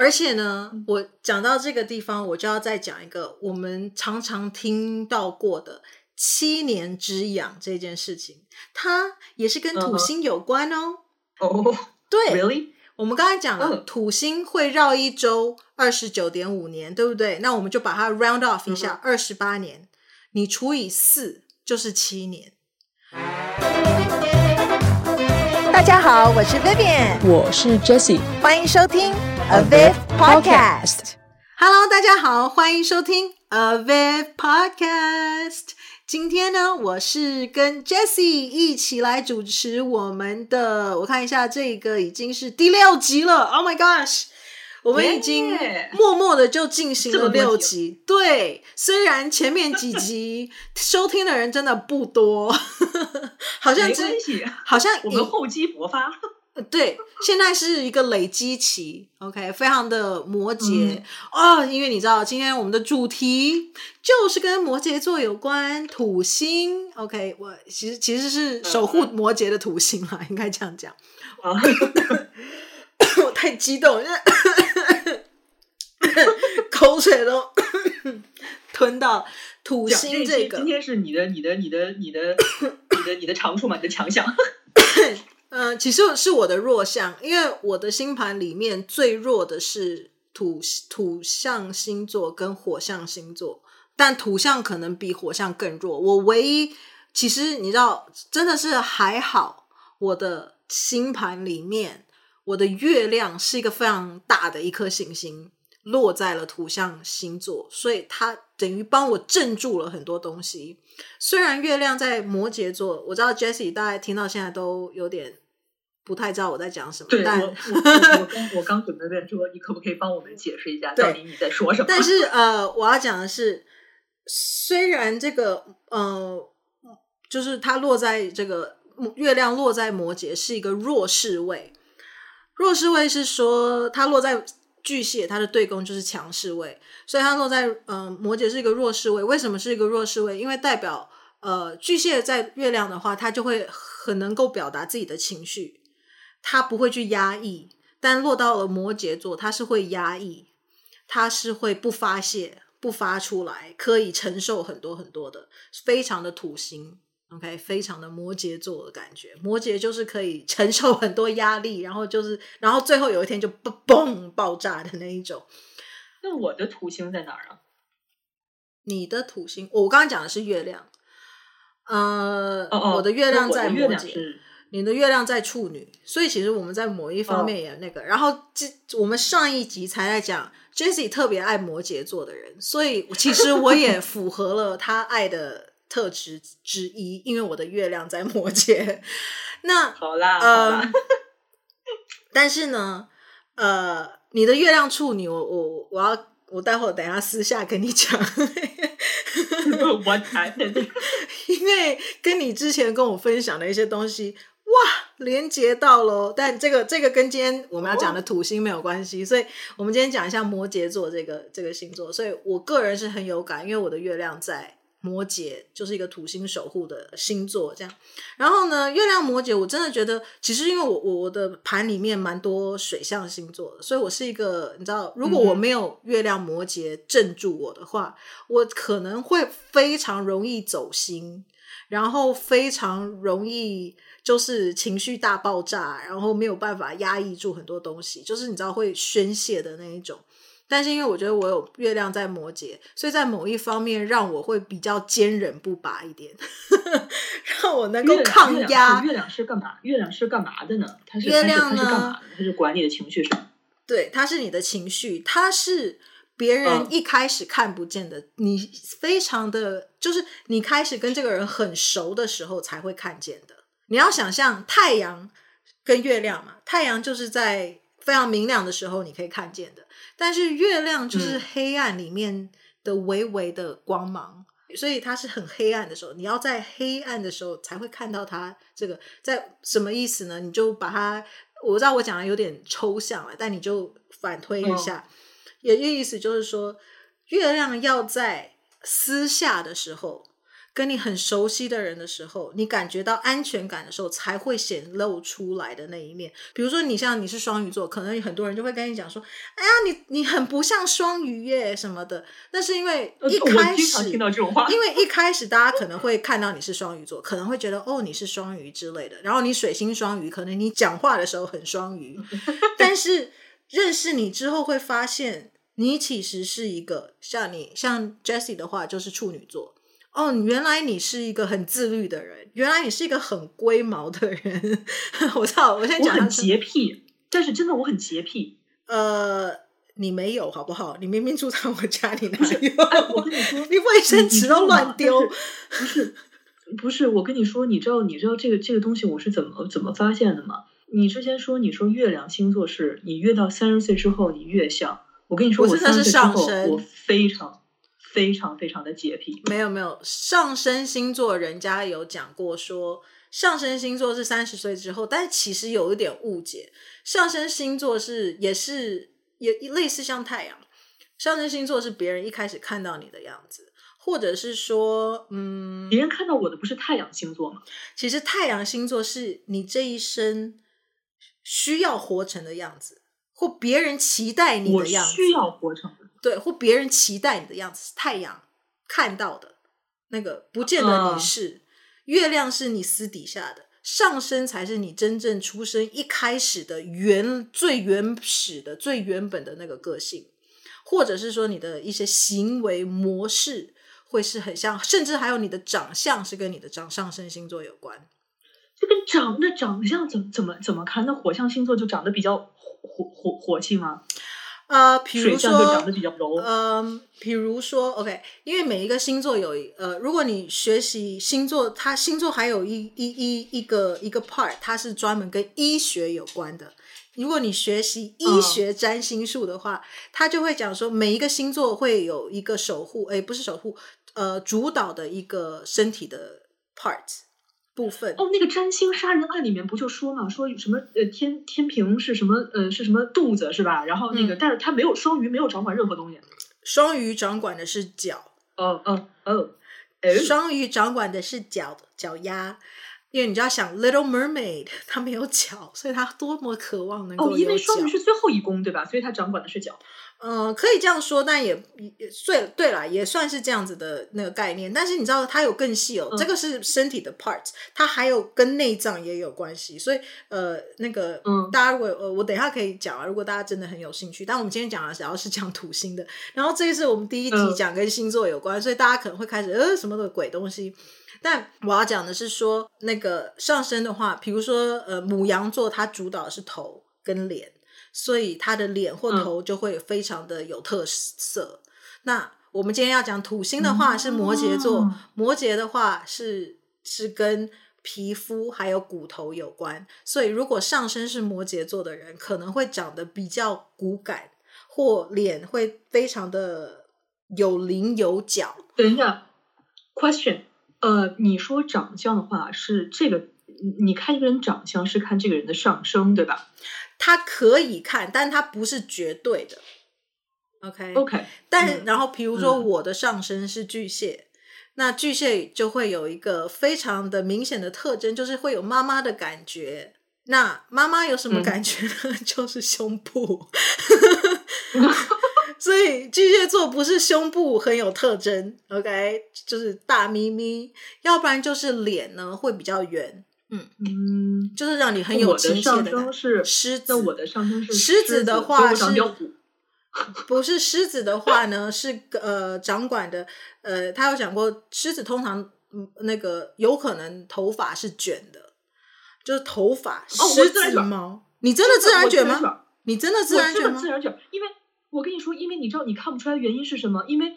而且呢，我讲到这个地方，我就要再讲一个我们常常听到过的七年之痒这件事情，它也是跟土星有关哦。哦、uh -huh. oh,，对，Really？我们刚才讲了，uh -huh. 土星会绕一周二十九点五年，对不对？那我们就把它 round off 一下，二十八年，你除以四就是七年。大家好，我是 Vivian，我是 Jessie，欢迎收听 Aviv Podcast。Hello，大家好，欢迎收听 Aviv Podcast。今天呢，我是跟 Jessie 一起来主持我们的，我看一下，这个已经是第六集了。Oh my gosh！我们已经默默的就进行了六集，对，虽然前面几集 收听的人真的不多，好像只好像我们厚积薄发，对，现在是一个累积期，OK，非常的摩羯啊、嗯哦，因为你知道今天我们的主题就是跟摩羯座有关，土星，OK，我其实其实是守护摩羯的土星啦，应该这样讲。啊 我太激动，现 在口水都 吞到土星这个。今天是你的、你的、你的、你的、你的、你的长处嘛？你的强项？嗯、呃，其实是我的弱项，因为我的星盘里面最弱的是土土象星座跟火象星座，但土象可能比火象更弱。我唯一其实你知道，真的是还好，我的星盘里面。我的月亮是一个非常大的一颗行星，落在了土象星座，所以它等于帮我镇住了很多东西。虽然月亮在摩羯座，我知道 Jessie 大概听到现在都有点不太知道我在讲什么。对，但我我我刚我刚准备问说，你可不可以帮我们解释一下到底你在说什么？但是呃，我要讲的是，虽然这个呃，就是它落在这个月亮落在摩羯是一个弱势位。弱势位是说，它落在巨蟹，它的对宫就是强势位，所以它落在嗯、摩羯是一个弱势位。为什么是一个弱势位？因为代表呃巨蟹在月亮的话，它就会很能够表达自己的情绪，它不会去压抑。但落到了摩羯座，它是会压抑，它是会不发泄、不发出来，可以承受很多很多的，非常的土星。OK，非常的摩羯座的感觉，摩羯就是可以承受很多压力，然后就是，然后最后有一天就嘣嘣爆炸的那一种。那我的土星在哪儿啊？你的土星，我刚刚讲的是月亮。呃，哦哦，我的月亮在摩羯，你的月亮在处女，所以其实我们在某一方面也那个。哦、然后这我们上一集才在讲，Jessie 特别爱摩羯座的人，所以其实我也 符合了他爱的。特质之一，因为我的月亮在摩羯。那好啦，呃、好啦但是呢，呃，你的月亮处女，我我我要我待会儿等一下私下跟你讲。因为跟你之前跟我分享的一些东西，哇，连接到喽。但这个这个跟今天我们要讲的土星没有关系，所以我们今天讲一下摩羯座这个这个星座。所以我个人是很有感，因为我的月亮在。摩羯就是一个土星守护的星座，这样。然后呢，月亮摩羯，我真的觉得，其实因为我我的盘里面蛮多水象星座的，所以我是一个，你知道，如果我没有月亮摩羯镇住我的话，我可能会非常容易走心，然后非常容易就是情绪大爆炸，然后没有办法压抑住很多东西，就是你知道会宣泄的那一种。但是因为我觉得我有月亮在摩羯，所以在某一方面让我会比较坚韧不拔一点，让我能够抗压。月亮是干嘛？月亮是干嘛的呢？它是月亮呢？它是干嘛的？它是管你的情绪是吗？对，它是你的情绪，它是别人一开始看不见的，嗯、你非常的就是你开始跟这个人很熟的时候才会看见的。你要想象太阳跟月亮嘛，太阳就是在非常明亮的时候你可以看见的。但是月亮就是黑暗里面的微微的光芒，嗯，所以它是很黑暗的时候，你要在黑暗的时候才会看到它。这个在什么意思呢？你就把它，我知道我讲的有点抽象了，但你就反推一下，哦，也意思就是说，月亮要在私下的时候跟你很熟悉的人的时候，你感觉到安全感的时候，才会显露出来的那一面。比如说，你像你是双鱼座，可能很多人就会跟你讲说：“哎呀，你你很不像双鱼耶什么的。”那是因为一开始，听到这种话，因为一开始大家可能会看到你是双鱼座，可能会觉得哦你是双鱼之类的。然后你水星双鱼，可能你讲话的时候很双鱼，但是认识你之后会发现，你其实是一个像你像 Jessie 的话，就是处女座。哦，原来你是一个很自律的人，原来你是一个很龟毛的人。我操，我现在我很洁癖，但是真的我很洁癖。呃，你没有好不好？你明明住在我家里，哪有？哎，我跟你说，你卫生纸都乱丢。不是，不是，我跟你说，你知道，你知道这个这个东西我是怎么怎么发现的吗？你之前说你说月亮星座是你越到三十岁之后你越像。我跟你说，我三十岁之后我非常。非常非常的洁癖，没有没有，上升星座人家有讲过说，上升星座是三十岁之后，但是其实有一点误解，上升星座是也是也类似像太阳，上升星座是别人一开始看到你的样子，或者是说，嗯，别人看到我的不是太阳星座吗？其实太阳星座是你这一生需要活成的样子，或别人期待你的样子，需要活成。对，或别人期待你的样子太阳看到的那个，不见得你是。Uh. 月亮是你私底下的，上升才是你真正出生一开始的原最原始的最原本的那个个性，或者是说你的一些行为模式会是很像，甚至还有你的长相是跟你的长上升星座有关。这跟长那长相怎么怎么怎么看？那火象星座就长得比较火火火火气吗？呃，比如说，嗯、呃，比如说，OK，因为每一个星座有，呃，如果你学习星座，它星座还有一一一一个一个 part，它是专门跟医学有关的。如果你学习医学占星术的话，它、嗯、就会讲说，每一个星座会有一个守护，诶，不是守护，呃，主导的一个身体的 part。部分哦，那个占星杀人案里面不就说嘛，说什么呃天天平是什么呃是什么肚子是吧？然后那个、嗯、但是他没有双鱼没有掌管任何东西，双鱼掌管的是脚，哦哦哦，双鱼掌管的是脚脚丫，因为你知道想 Little Mermaid，他没有脚，所以他多么渴望能够有脚。哦，因为双鱼是最后一宫对吧？所以它掌管的是脚。呃，可以这样说，但也也对对啦，也算是这样子的那个概念。但是你知道，它有更细哦，嗯、这个是身体的 part，它还有跟内脏也有关系。所以呃，那个嗯，大家如果呃，我等一下可以讲啊，如果大家真的很有兴趣。但我们今天讲的主要是讲土星的，然后这个是我们第一集讲跟星座有关，嗯、所以大家可能会开始呃什么的鬼东西。但我要讲的是说，那个上升的话，比如说呃母羊座，它主导的是头跟脸。所以他的脸或头就会非常的有特色。嗯、那我们今天要讲土星的话是摩羯座，嗯、摩羯的话是是跟皮肤还有骨头有关。所以如果上升是摩羯座的人，可能会长得比较骨感，或脸会非常的有棱有角。等一下，question，呃，你说长相的话是这个？你看一个人长相是看这个人的上升，对吧？他可以看，但它不是绝对的。OK OK，但、嗯、然后比如说我的上身是巨蟹，嗯、那巨蟹就会有一个非常的明显的特征，就是会有妈妈的感觉。那妈妈有什么感觉呢？嗯、就是胸部。所以巨蟹座不是胸部很有特征，OK，就是大咪咪，要不然就是脸呢会比较圆。嗯嗯，就是让你很有亲切的感觉。狮子，我的上升是狮子的话 是，不是狮子的话呢？是呃，掌管的呃，他有讲过，狮子通常那个有可能头发是卷的，就是头发狮子毛。你真的自然卷吗？你真的自然卷吗？自然卷，因为我跟你说，因为你知道你看不出来的原因是什么？因为。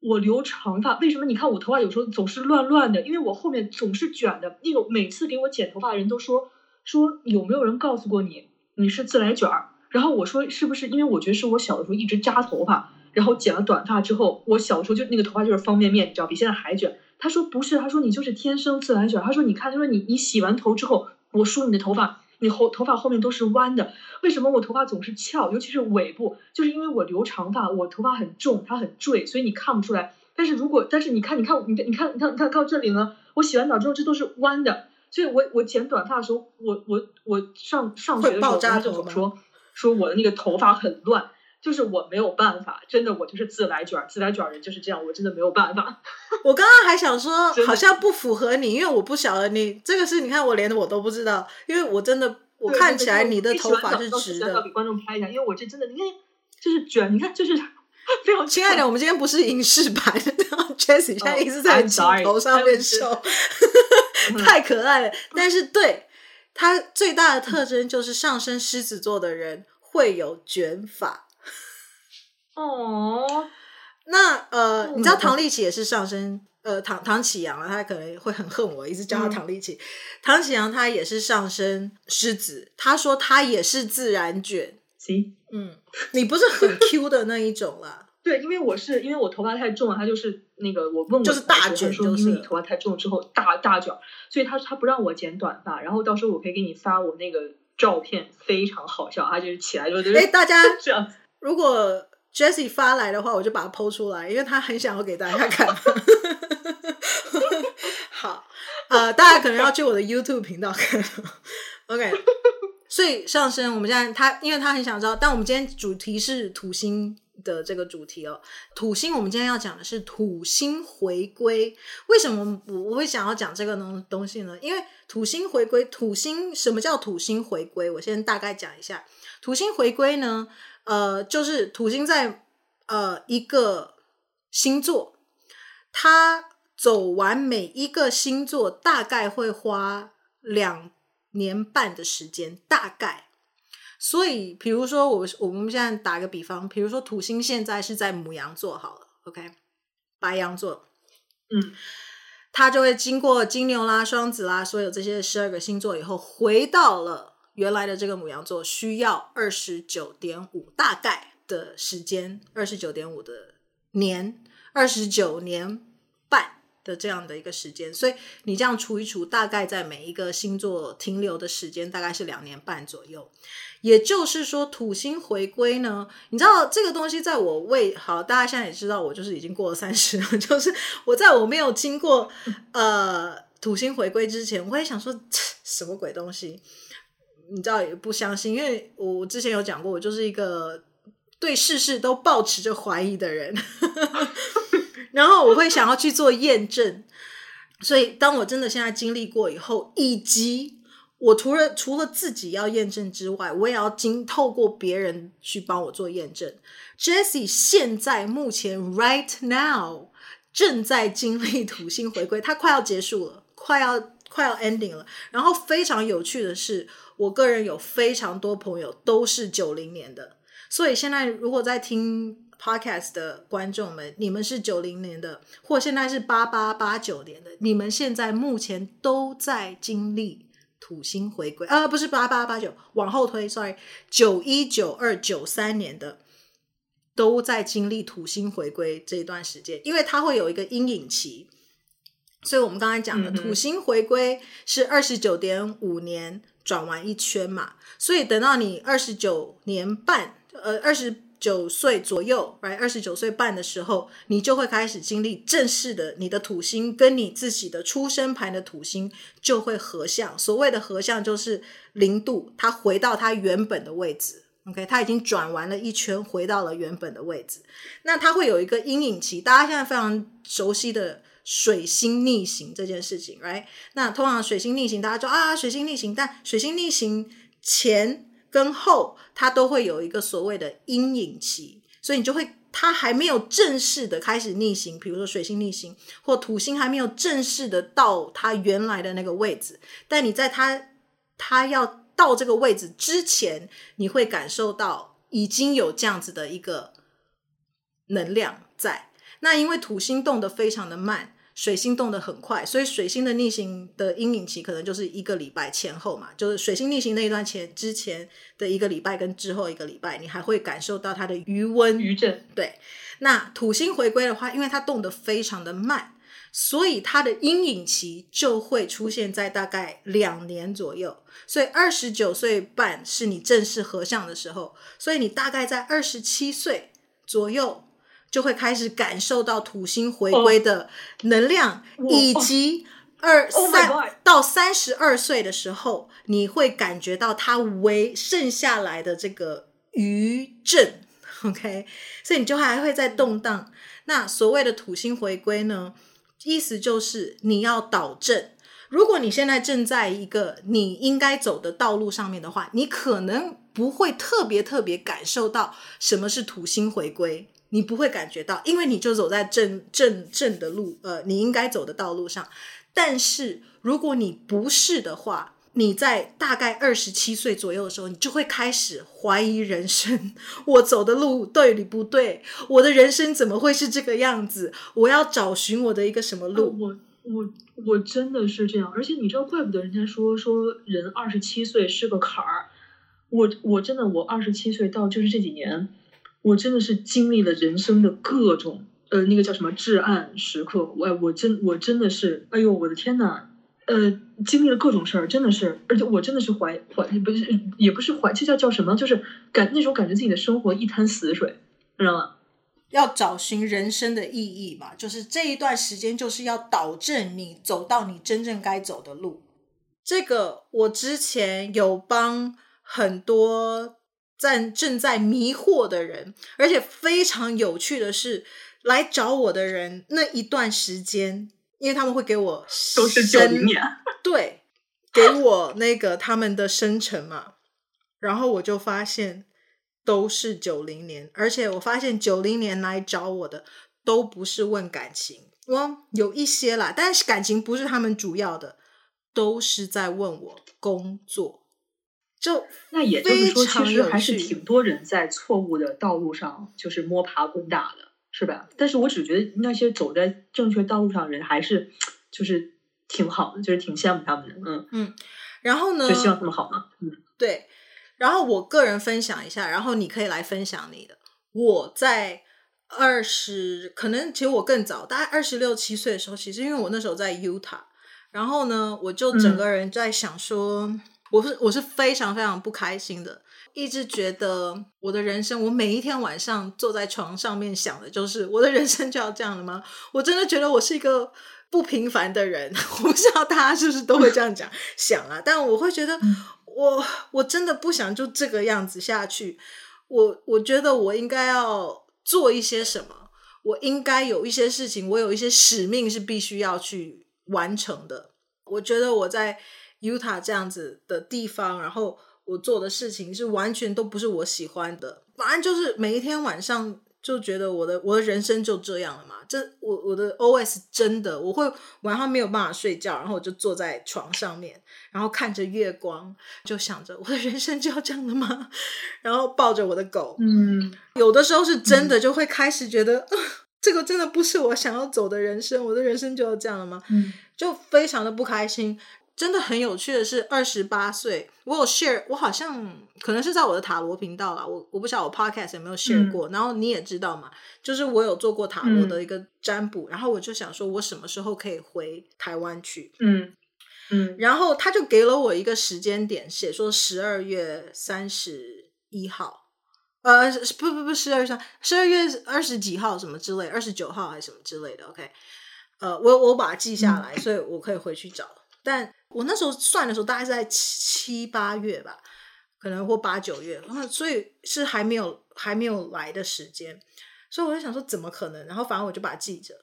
我留长发，为什么？你看我头发有时候总是乱乱的，因为我后面总是卷的。那个每次给我剪头发的人都说说，有没有人告诉过你你是自来卷儿？然后我说是不是？因为我觉得是我小的时候一直扎头发，然后剪了短发之后，我小时候就那个头发就是方便面，你知道，比现在还卷。他说不是，他说你就是天生自来卷。他说你看，他说你你洗完头之后，我梳你的头发。你后头发后面都是弯的，为什么我头发总是翘？尤其是尾部，就是因为我留长发，我头发很重，它很坠，所以你看不出来。但是如果但是你看你看你你看你看你看到这里呢，我洗完澡之后这都是弯的，所以我我剪短发的时候，我我我上上学的时候他就总说说我的那个头发很乱。就是我没有办法，真的，我就是自来卷，自来卷人就是这样，我真的没有办法。我刚刚还想说，好像不符合你，因为我不晓得你这个是，你看我连我都不知道，因为我真的我看起来你的头发是直的。给观众拍一下，因为我这真的，你看就是卷，你看就是 非常。亲爱的，我们今天不是影视版，Jessie 现在一直在镜头上面秀，太可爱了。但是对他最大的特征就是上升狮子座的人会有卷发。哦，那呃，你知道唐立淇也是上升呃唐唐启阳啊，他可能会很恨我，一直叫他唐立淇。嗯、唐启阳他也是上升狮子，他说他也是自然卷。行，嗯，你不是很 Q 的那一种啦？对，因为我是因为我头发太重了，他就是那个我问我就是大卷，说因为你头发太重之后大大卷，所以他他不让我剪短发，然后到时候我可以给你发我那个照片，非常好笑，他就是起来就哎大家 这样，如果。Jessie 发来的话，我就把它 PO 出来，因为他很想要给大家看。好，呃，大家可能要去我的 YouTube 频道看。OK，所以上升，我们现在他，因为他很想知道，但我们今天主题是土星的这个主题哦。土星，我们今天要讲的是土星回归。为什么我我会想要讲这个东东西呢？因为土星回归，土星什么叫土星回归？我先大概讲一下，土星回归呢。呃，就是土星在呃一个星座，它走完每一个星座大概会花两年半的时间，大概。所以，比如说我我们现在打个比方，比如说土星现在是在母羊座好了，OK，白羊座，嗯，它就会经过金牛啦、双子啦，所有这些十二个星座以后，回到了。原来的这个牡羊座需要二十九点五大概的时间，二十九点五的年，二十九年半的这样的一个时间，所以你这样除一除，大概在每一个星座停留的时间大概是两年半左右。也就是说，土星回归呢，你知道这个东西，在我未好，大家现在也知道，我就是已经过了三十了，就是我在我没有经过呃土星回归之前，我也想说什么鬼东西。你知道也不相信，因为我之前有讲过，我就是一个对事事都抱持着怀疑的人，然后我会想要去做验证。所以当我真的现在经历过以后，以及我除了除了自己要验证之外，我也要经透过别人去帮我做验证。Jessie 现在目前 right now 正在经历土星回归，它快要结束了，快要快要 ending 了。然后非常有趣的是。我个人有非常多朋友都是九零年的，所以现在如果在听 podcast 的观众们，你们是九零年的，或现在是八八八九年的，你们现在目前都在经历土星回归，呃，不是八八八九，往后推，sorry，九一九二九三年的都在经历土星回归这一段时间，因为它会有一个阴影期，所以我们刚才讲的土星回归是二十九点五年。转完一圈嘛，所以等到你二十九年半，呃，二十九岁左右，right，二十九岁半的时候，你就会开始经历正式的，你的土星跟你自己的出生盘的土星就会合相。所谓的合相就是零度，它回到它原本的位置。OK，它已经转完了一圈，回到了原本的位置。那它会有一个阴影期，大家现在非常熟悉的。水星逆行这件事情，right？那通常水星逆行，大家说啊，水星逆行，但水星逆行前跟后，它都会有一个所谓的阴影期，所以你就会，它还没有正式的开始逆行，比如说水星逆行，或土星还没有正式的到它原来的那个位置，但你在它它要到这个位置之前，你会感受到已经有这样子的一个能量在。那因为土星动得非常的慢，水星动得很快，所以水星的逆行的阴影期可能就是一个礼拜前后嘛，就是水星逆行那一段前之前的一个礼拜跟之后一个礼拜，你还会感受到它的余温余震。对，那土星回归的话，因为它动得非常的慢，所以它的阴影期就会出现在大概两年左右。所以二十九岁半是你正式合相的时候，所以你大概在二十七岁左右。就会开始感受到土星回归的能量，以及二三到三十二岁的时候，你会感觉到它为剩下来的这个余震。OK，所以你就还会在动荡。那所谓的土星回归呢，意思就是你要导正。如果你现在正在一个你应该走的道路上面的话，你可能不会特别特别感受到什么是土星回归，你不会感觉到，因为你就走在正正正的路，呃，你应该走的道路上。但是如果你不是的话，你在大概二十七岁左右的时候，你就会开始怀疑人生。我走的路对与不对？我的人生怎么会是这个样子？我要找寻我的一个什么路？呃、我我我真的是这样，而且你知道，怪不得人家说说人二十七岁是个坎儿。我我真的，我二十七岁到就是这几年，我真的是经历了人生的各种呃那个叫什么至暗时刻。我我真我真的是，哎呦我的天呐！呃，经历了各种事儿，真的是，而且我真的是怀怀，不是，也不是怀，这叫叫什么？就是感那种感觉自己的生活一滩死水，知道吗？要找寻人生的意义嘛，就是这一段时间就是要导正你走到你真正该走的路。这个我之前有帮很多在正在迷惑的人，而且非常有趣的是，来找我的人那一段时间。因为他们会给我 都是九零年，对，给我那个他们的生辰嘛，然后我就发现都是九零年，而且我发现九零年来找我的都不是问感情，我有一些啦，但是感情不是他们主要的，都是在问我工作，就那也就是说，其实还是挺多人在错误的道路上就是摸爬滚打的。是吧？但是我只觉得那些走在正确道路上的人还是就是挺好的，就是挺羡慕他们的。嗯嗯，然后呢？就希望他们好嘛。嗯，对。然后我个人分享一下，然后你可以来分享你的。我在二十，可能其实我更早，大概二十六七岁的时候，其实因为我那时候在 Utah，然后呢，我就整个人在想说，嗯、我是我是非常非常不开心的。一直觉得我的人生，我每一天晚上坐在床上面想的就是我的人生就要这样了吗？我真的觉得我是一个不平凡的人，我不知道大家是不是都会这样讲想啊？但我会觉得我我真的不想就这个样子下去。我我觉得我应该要做一些什么，我应该有一些事情，我有一些使命是必须要去完成的。我觉得我在 Utah 这样子的地方，然后。我做的事情是完全都不是我喜欢的，反正就是每一天晚上就觉得我的我的人生就这样了嘛。这我我的 OS 真的，我会晚上没有办法睡觉，然后我就坐在床上面，然后看着月光，就想着我的人生就要这样了吗？然后抱着我的狗，嗯，有的时候是真的就会开始觉得，嗯，这个真的不是我想要走的人生，我的人生就要这样了吗？嗯，就非常的不开心。真的很有趣的是，二十八岁，我有 share，我好像可能是在我的塔罗频道啦，我我不晓得我 podcast 有没有 share 过，嗯、然后你也知道嘛，就是我有做过塔罗的一个占卜，嗯、然后我就想说，我什么时候可以回台湾去？嗯嗯，然后他就给了我一个时间点，写说十二月三十一号，呃，不不不，十二月三，十二月二十几号什么之类，二十九号还是什么之类的，OK，呃，我我把它记下来，嗯、所以我可以回去找，但。我那时候算的时候，大概是在七八月吧，可能或八九月，然后所以是还没有还没有来的时间，所以我就想说怎么可能？然后反正我就把它记着。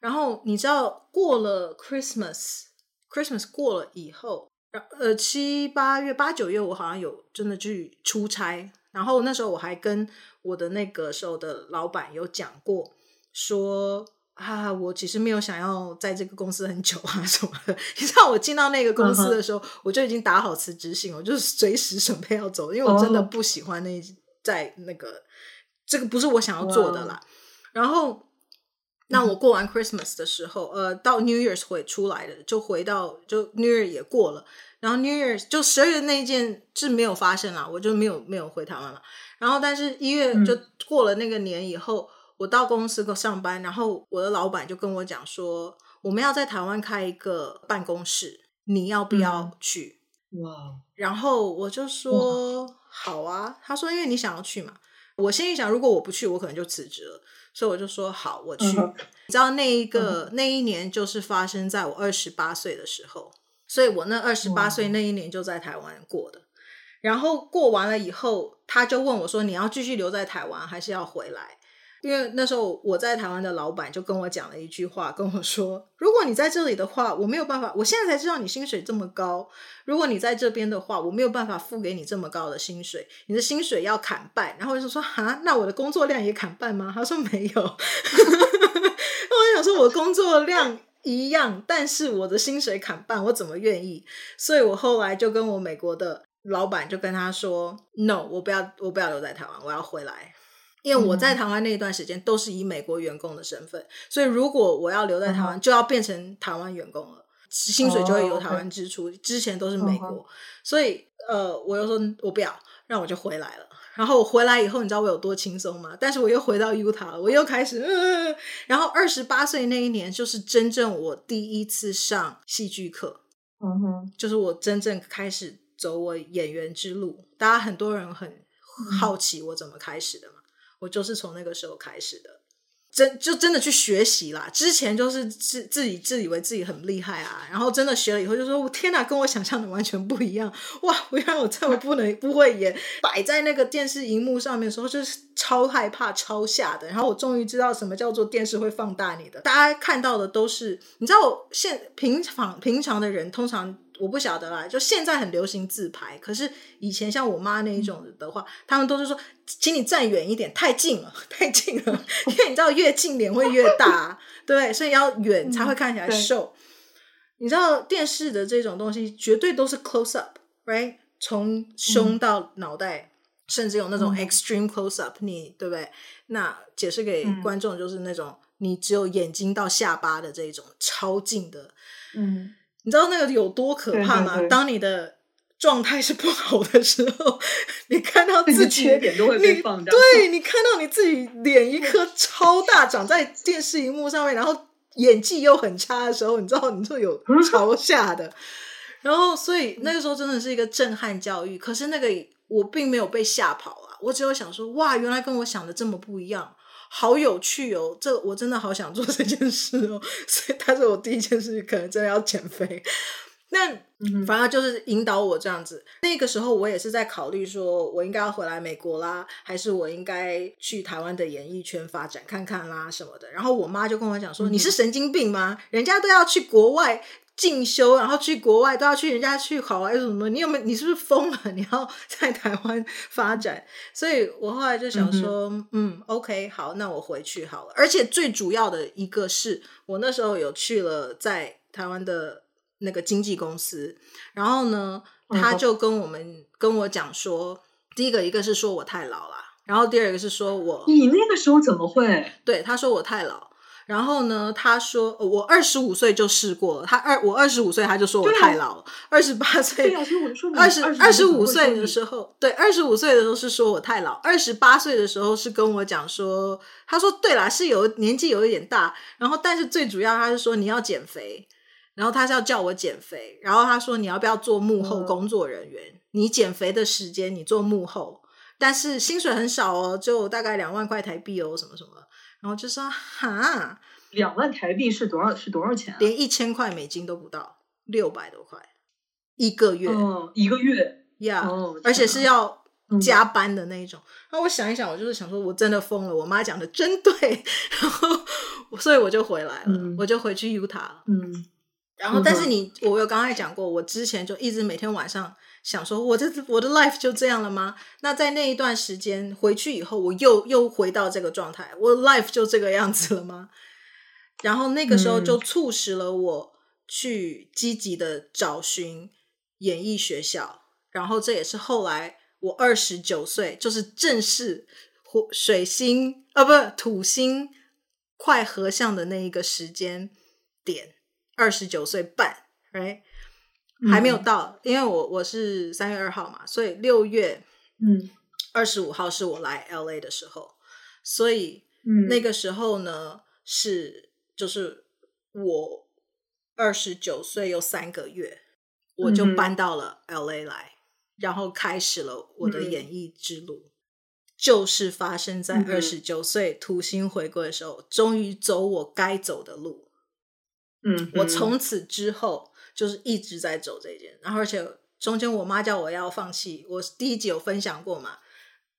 然后你知道过了 Christmas，Christmas 过了以后，呃七八月八九月我好像有真的去出差，然后那时候我还跟我的那个时候的老板有讲过说。啊，我其实没有想要在这个公司很久啊 什么的。你知道，我进到那个公司的时候，uh huh. 我就已经打好辞职信，我就是随时准备要走，因为我真的不喜欢那、oh. 在那个这个不是我想要做的啦。然后，那我过完 Christmas 的时候，呃，到 New Year's 会出来的，就回到就 New Year 也过了，然后 New Year's 就十二月那一件是没有发生啦，我就没有没有回台湾了。然后，但是一月就过了那个年以后。嗯我到公司上班，然后我的老板就跟我讲说，我们要在台湾开一个办公室，你要不要去？哇！然后我就说好啊。他说因为你想要去嘛，我心里想，如果我不去，我可能就辞职了。所以我就说好，我去。嗯、你知道那一个、嗯、那一年就是发生在我二十八岁的时候，所以我那二十八岁那一年就在台湾过的。嗯、然后过完了以后，他就问我说：“你要继续留在台湾，还是要回来？”因为那时候我在台湾的老板就跟我讲了一句话，跟我说：“如果你在这里的话，我没有办法。我现在才知道你薪水这么高。如果你在这边的话，我没有办法付给你这么高的薪水，你的薪水要砍半。”然后我就说：“哈，那我的工作量也砍半吗？”他说：“没有。”那我想说，我的工作量一样，但是我的薪水砍半，我怎么愿意？所以我后来就跟我美国的老板就跟他说：“No，我不要，我不要留在台湾，我要回来。”因为我在台湾那一段时间都是以美国员工的身份，所以如果我要留在台湾，就要变成台湾员工了，薪水就会由台湾支出。之前都是美国，所以呃，我又说我不要，让我就回来了。然后我回来以后，你知道我有多轻松吗？但是我又回到 Utah 了，我又开始，嗯，然后二十八岁那一年，就是真正我第一次上戏剧课，嗯哼，就是我真正开始走我演员之路。大家很多人很好奇我怎么开始的嘛。我就是从那个时候开始的，真就真的去学习啦。之前就是自自己自以为自己很厉害啊，然后真的学了以后就说：“我天哪，跟我想象的完全不一样！”哇，我原来我这么不能不会演，摆在那个电视荧幕上面的时候就是超害怕、超吓的。然后我终于知道什么叫做电视会放大你的，大家看到的都是你知道现平常平常的人通常。我不晓得啦，就现在很流行自拍，可是以前像我妈那一种的话，他们都是说，请你站远一点，太近了，太近了，因为你知道越近脸会越大，对，所以要远才会看起来瘦。你知道电视的这种东西绝对都是 close up，right？从胸到脑袋，甚至有那种 extreme close up，你对不对？那解释给观众就是那种你只有眼睛到下巴的这种超近的，嗯。你知道那个有多可怕吗？对对对，当你的状态是不好的时候，你看到自己缺点都会被放大。对，你看到你自己脸一颗超大长在电视荧幕上面，然后演技又很差的时候，你知道你就有朝下的。然后，所以那个时候真的是一个震撼教育。可是那个我并没有被吓跑啊，我只有想说，哇，原来跟我想的这么不一样。好有趣哦！这我真的好想做这件事哦，所以他是我第一件事，可能真的要减肥。那反而就是引导我这样子。那个时候我也是在考虑，说我应该要回来美国啦，还是我应该去台湾的演艺圈发展看看啦什么的。然后我妈就跟我讲说：“你是神经病吗？人家都要去国外。”进修，然后去国外都要去人家去考啊，什么？你有没有？你是不是疯了？你要 在台湾发展？所以我后来就想说，嗯，嗯，OK，好，那我回去好了。而且最主要的一个是我那时候有去了在台湾的那个经纪公司，然后呢，他就跟我们、嗯、跟我讲说，第一个一个是说我太老了，然后第二个是说我你那个时候怎么会？对，他说我太老。然后呢，他说我二十五岁就试过了。他二我二十五岁，他就说我太老了。二十八岁，二十二十五岁的时候，对，二十五岁的时候是说我太老。二十八岁的时候是跟我讲说，他说对啦，是有年纪有一点大。然后，但是最主要，他是说你要减肥。然后他是要叫我减肥。然后他说你要不要做幕后工作人员？嗯、你减肥的时间你做幕后，但是薪水很少哦，就大概两万块台币哦，什么什么。然后就说哈，两万台币是多少？是多少钱啊？连一千块美金都不到，六百多块一个月。哦，一个月呀，yeah, 哦，而且是要加班的那一种。那、嗯、我想一想，我就是想说，我真的疯了。我妈讲的真对，然后所以我就回来了，嗯、我就回去 Utah 了。嗯，然后但是你，我有刚才讲过，我之前就一直每天晚上。想说，我这我的 life 就这样了吗？那在那一段时间回去以后，我又又回到这个状态，我的 life 就这个样子了吗？然后那个时候就促使了我去积极的找寻演艺学校，然后这也是后来我二十九岁，就是正式火水星啊，不土星快合相的那一个时间点，二十九岁半，right？还没有到，因为我我是三月二号嘛，所以六月嗯。二十五号是我来 LA 的时候，所以嗯。那个时候呢是就是我二十九岁又三个月，我就搬到了 LA 来，嗯、然后开始了我的演艺之路。就是发生在二十九岁土星回归的时候，终于走我该走的路。嗯，我从此之后就是一直在走这件，然后而且中间我妈叫我要放弃，我第一集有分享过嘛？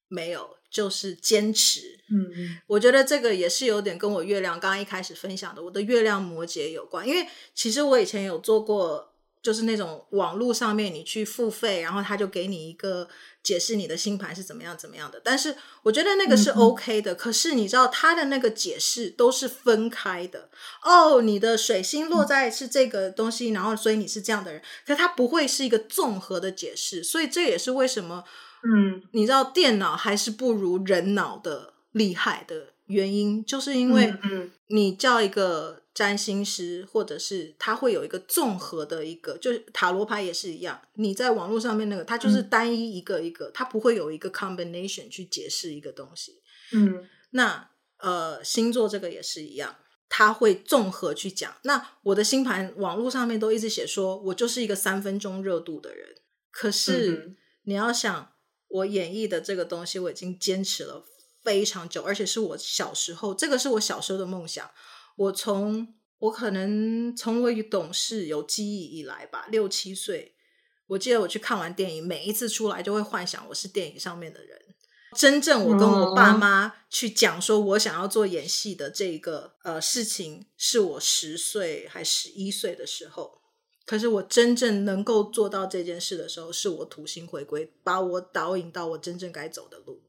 没有，就是坚持。嗯嗯，我觉得这个也是有点跟我月亮刚刚一开始分享的，我的月亮摩羯有关，因为其实我以前有做过。就是那种网络上面你去付费，然后他就给你一个解释你的星盘是怎么样怎么样的。但是我觉得那个是 OK 的，嗯、可是你知道他的那个解释都是分开的。哦，你的水星落在是这个东西，嗯、然后所以你是这样的人，可是它不会是一个综合的解释。所以这也是为什么，嗯，你知道电脑还是不如人脑的厉害的原因，就是因为嗯，你叫一个。占星师，或者是他会有一个综合的一个，就是塔罗牌也是一样。你在网络上面那个，它就是单一一个一个，它不会有一个 combination 去解释一个东西。嗯，那呃，星座这个也是一样，他会综合去讲。那我的星盘网络上面都一直写说我就是一个三分钟热度的人，可是你要想我演绎的这个东西，我已经坚持了非常久，而且是我小时候，这个是我小时候的梦想。我从我可能从我懂事有记忆以来吧，六七岁，我记得我去看完电影，每一次出来就会幻想我是电影上面的人。真正我跟我爸妈去讲说我想要做演戏的这个呃事情，是我十岁还十一岁的时候。可是我真正能够做到这件事的时候，是我土星回归，把我导引到我真正该走的路。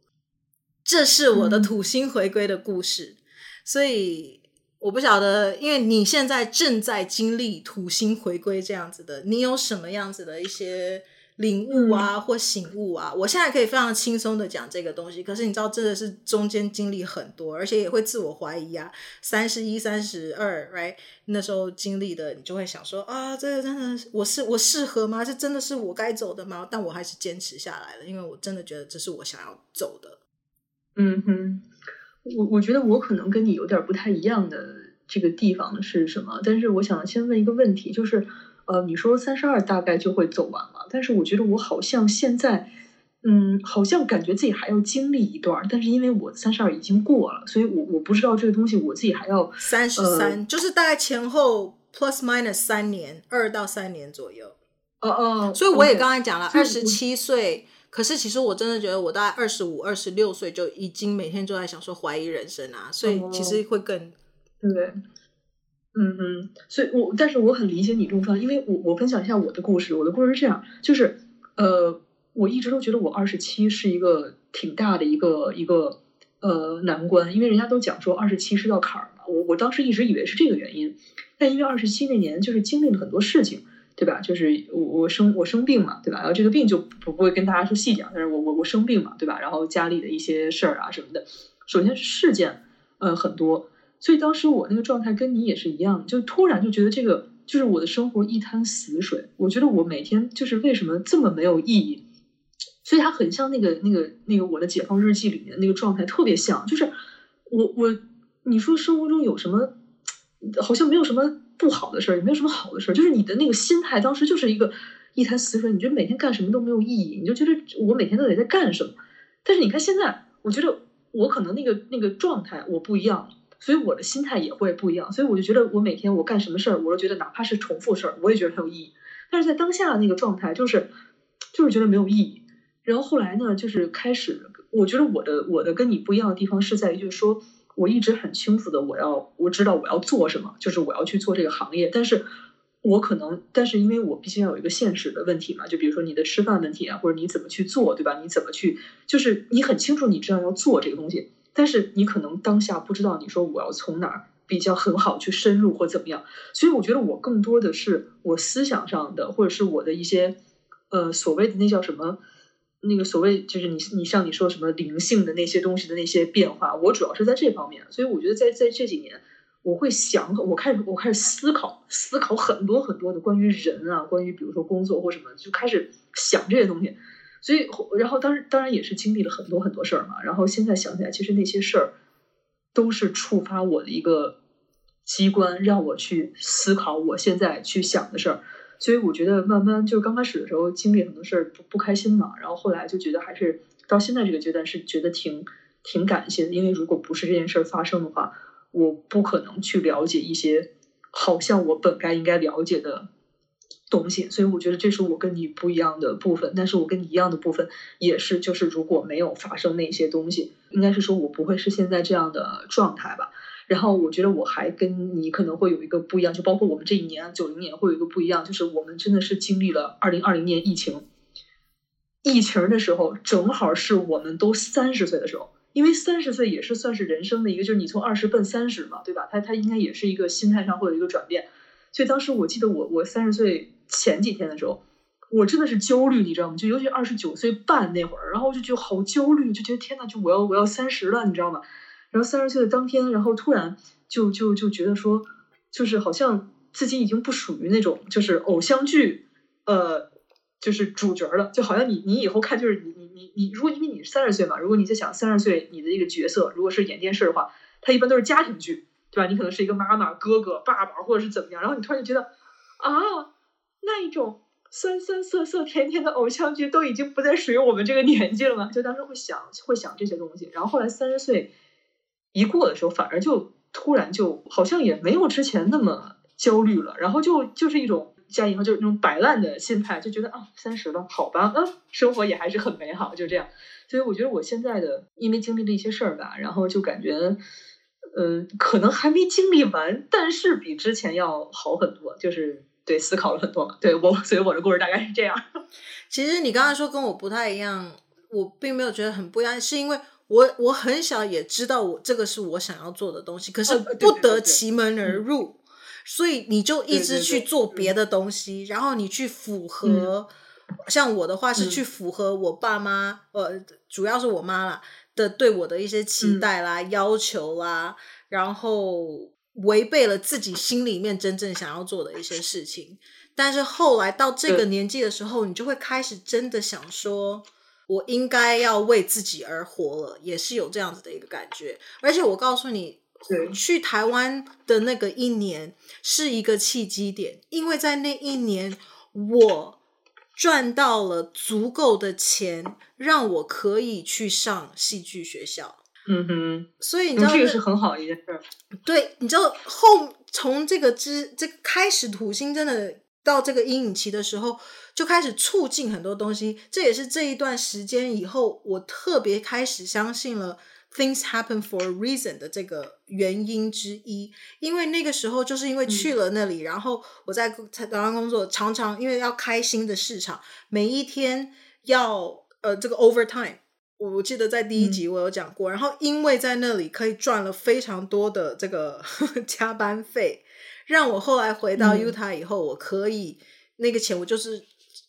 这是我的土星回归的故事，嗯、所以。我不晓得，因为你现在正在经历土星回归这样子的，你有什么样子的一些领悟啊，或醒悟啊？我现在可以非常轻松的讲这个东西，可是你知道，真的是中间经历很多，而且也会自我怀疑啊。三十一、三十二，right？那时候经历的，你就会想说啊，这个真的，我是我适合吗？这真的是我该走的吗？但我还是坚持下来了，因为我真的觉得这是我想要走的。嗯哼。我我觉得我可能跟你有点不太一样的这个地方是什么？但是我想先问一个问题，就是呃，你说三十二大概就会走完了，但是我觉得我好像现在，嗯，好像感觉自己还要经历一段，但是因为我三十二已经过了，所以我我不知道这个东西我自己还要三十三，就是大概前后 plus minus 三年，二到三年左右。哦哦，所以我也刚才讲了，二十七岁。可是其实我真的觉得，我大概二十五、二十六岁就已经每天都在想说怀疑人生啊，所以其实会更对，嗯嗯，所以我但是我很理解你这种状态，因为我我分享一下我的故事，我的故事是这样，就是呃，我一直都觉得我二十七是一个挺大的一个一个呃难关，因为人家都讲说二十七是道坎儿嘛，我我当时一直以为是这个原因，但因为二十七那年就是经历了很多事情。对吧？就是我我生我生病嘛，对吧？然后这个病就不不会跟大家说细讲，但是我我我生病嘛，对吧？然后家里的一些事儿啊什么的，首先是事件，呃很多，所以当时我那个状态跟你也是一样，就突然就觉得这个就是我的生活一滩死水，我觉得我每天就是为什么这么没有意义，所以它很像那个那个那个我的解放日记里面那个状态特别像，就是我我你说生活中有什么，好像没有什么。不好的事儿也没有什么好的事儿，就是你的那个心态当时就是一个一潭死水，你觉得每天干什么都没有意义，你就觉得我每天都得在干什么。但是你看现在，我觉得我可能那个那个状态我不一样，所以我的心态也会不一样。所以我就觉得我每天我干什么事儿，我都觉得哪怕是重复事儿，我也觉得很有意义。但是在当下的那个状态，就是就是觉得没有意义。然后后来呢，就是开始，我觉得我的我的跟你不一样的地方是在于，就是说。我一直很清楚的，我要我知道我要做什么，就是我要去做这个行业。但是，我可能，但是因为我毕竟要有一个现实的问题嘛，就比如说你的吃饭问题啊，或者你怎么去做，对吧？你怎么去，就是你很清楚你知道要做这个东西，但是你可能当下不知道，你说我要从哪儿比较很好去深入或怎么样。所以我觉得我更多的是我思想上的，或者是我的一些呃所谓的那叫什么。那个所谓就是你你像你说什么灵性的那些东西的那些变化，我主要是在这方面，所以我觉得在在这几年，我会想，我开始我开始思考思考很多很多的关于人啊，关于比如说工作或什么，就开始想这些东西，所以然后当然当然也是经历了很多很多事儿嘛，然后现在想起来，其实那些事儿都是触发我的一个机关，让我去思考我现在去想的事儿。所以我觉得慢慢就是刚开始的时候经历很多事儿不不开心嘛，然后后来就觉得还是到现在这个阶段是觉得挺挺感谢的，因为如果不是这件事儿发生的话，我不可能去了解一些好像我本该应该了解的东西，所以我觉得这是我跟你不一样的部分。但是我跟你一样的部分也是，就是如果没有发生那些东西，应该是说我不会是现在这样的状态吧。然后我觉得我还跟你可能会有一个不一样，就包括我们这一年九零年会有一个不一样，就是我们真的是经历了二零二零年疫情，疫情的时候正好是我们都三十岁的时候，因为三十岁也是算是人生的一个，就是你从二十奔三十嘛，对吧？他他应该也是一个心态上会有一个转变。所以当时我记得我我三十岁前几天的时候，我真的是焦虑，你知道吗？就尤其二十九岁半那会儿，然后我就觉得好焦虑，就觉得天呐，就我要我要三十了，你知道吗？然后三十岁的当天，然后突然就就就觉得说，就是好像自己已经不属于那种就是偶像剧，呃，就是主角了，就好像你你以后看就是你你你你，如果因为你是三十岁嘛，如果你在想三十岁你的一个角色，如果是演电视的话，它一般都是家庭剧。对吧？你可能是一个妈妈、哥哥、爸爸，或者是怎么样，然后你突然就觉得，啊，那一种酸酸涩涩、甜甜的偶像剧都已经不再属于我们这个年纪了嘛？就当时会想，会想这些东西。然后后来三十岁一过的时候，反而就突然就好像也没有之前那么焦虑了，然后就就是一种加引号就是那种摆烂的心态，就觉得啊，三十了，好吧，啊，生活也还是很美好，就这样。所以我觉得我现在的，因为经历了一些事儿吧，然后就感觉。嗯，可能还没经历完，但是比之前要好很多，就是对思考了很多。对我，所以我的故事大概是这样。其实你刚才说跟我不太一样，我并没有觉得很不一样，是因为我我很小也知道我这个是我想要做的东西，可是不得其门而入，呃、对对对对，所以你就一直去做别的东西，然后你去符合，嗯、像我的话是去符合我爸妈，嗯、呃，主要是我妈啦。的对我的一些期待啦、嗯、要求啦，然后违背了自己心里面真正想要做的一些事情。但是后来到这个年纪的时候，你就会开始真的想说，我应该要为自己而活了，也是有这样子的一个感觉。而且我告诉你，去台湾的那个一年是一个契机点，因为在那一年我。赚到了足够的钱，让我可以去上戏剧学校。嗯哼，所以你知道、嗯、这个是很好一件事。对，你知道后从这个之这个开始土星真的到这个阴影期的时候，就开始促进很多东西。这也是这一段时间以后，我特别开始相信了。Things happen for a reason 的这个原因之一，因为那个时候就是因为去了那里，嗯、然后我在台湾工作，常常因为要开新的市场，每一天要呃这个 overtime，我记得在第一集我有讲过，嗯、然后因为在那里可以赚了非常多的这个呵 呵加班费，让我后来回到 Utah 以后，嗯、我可以那个钱我就是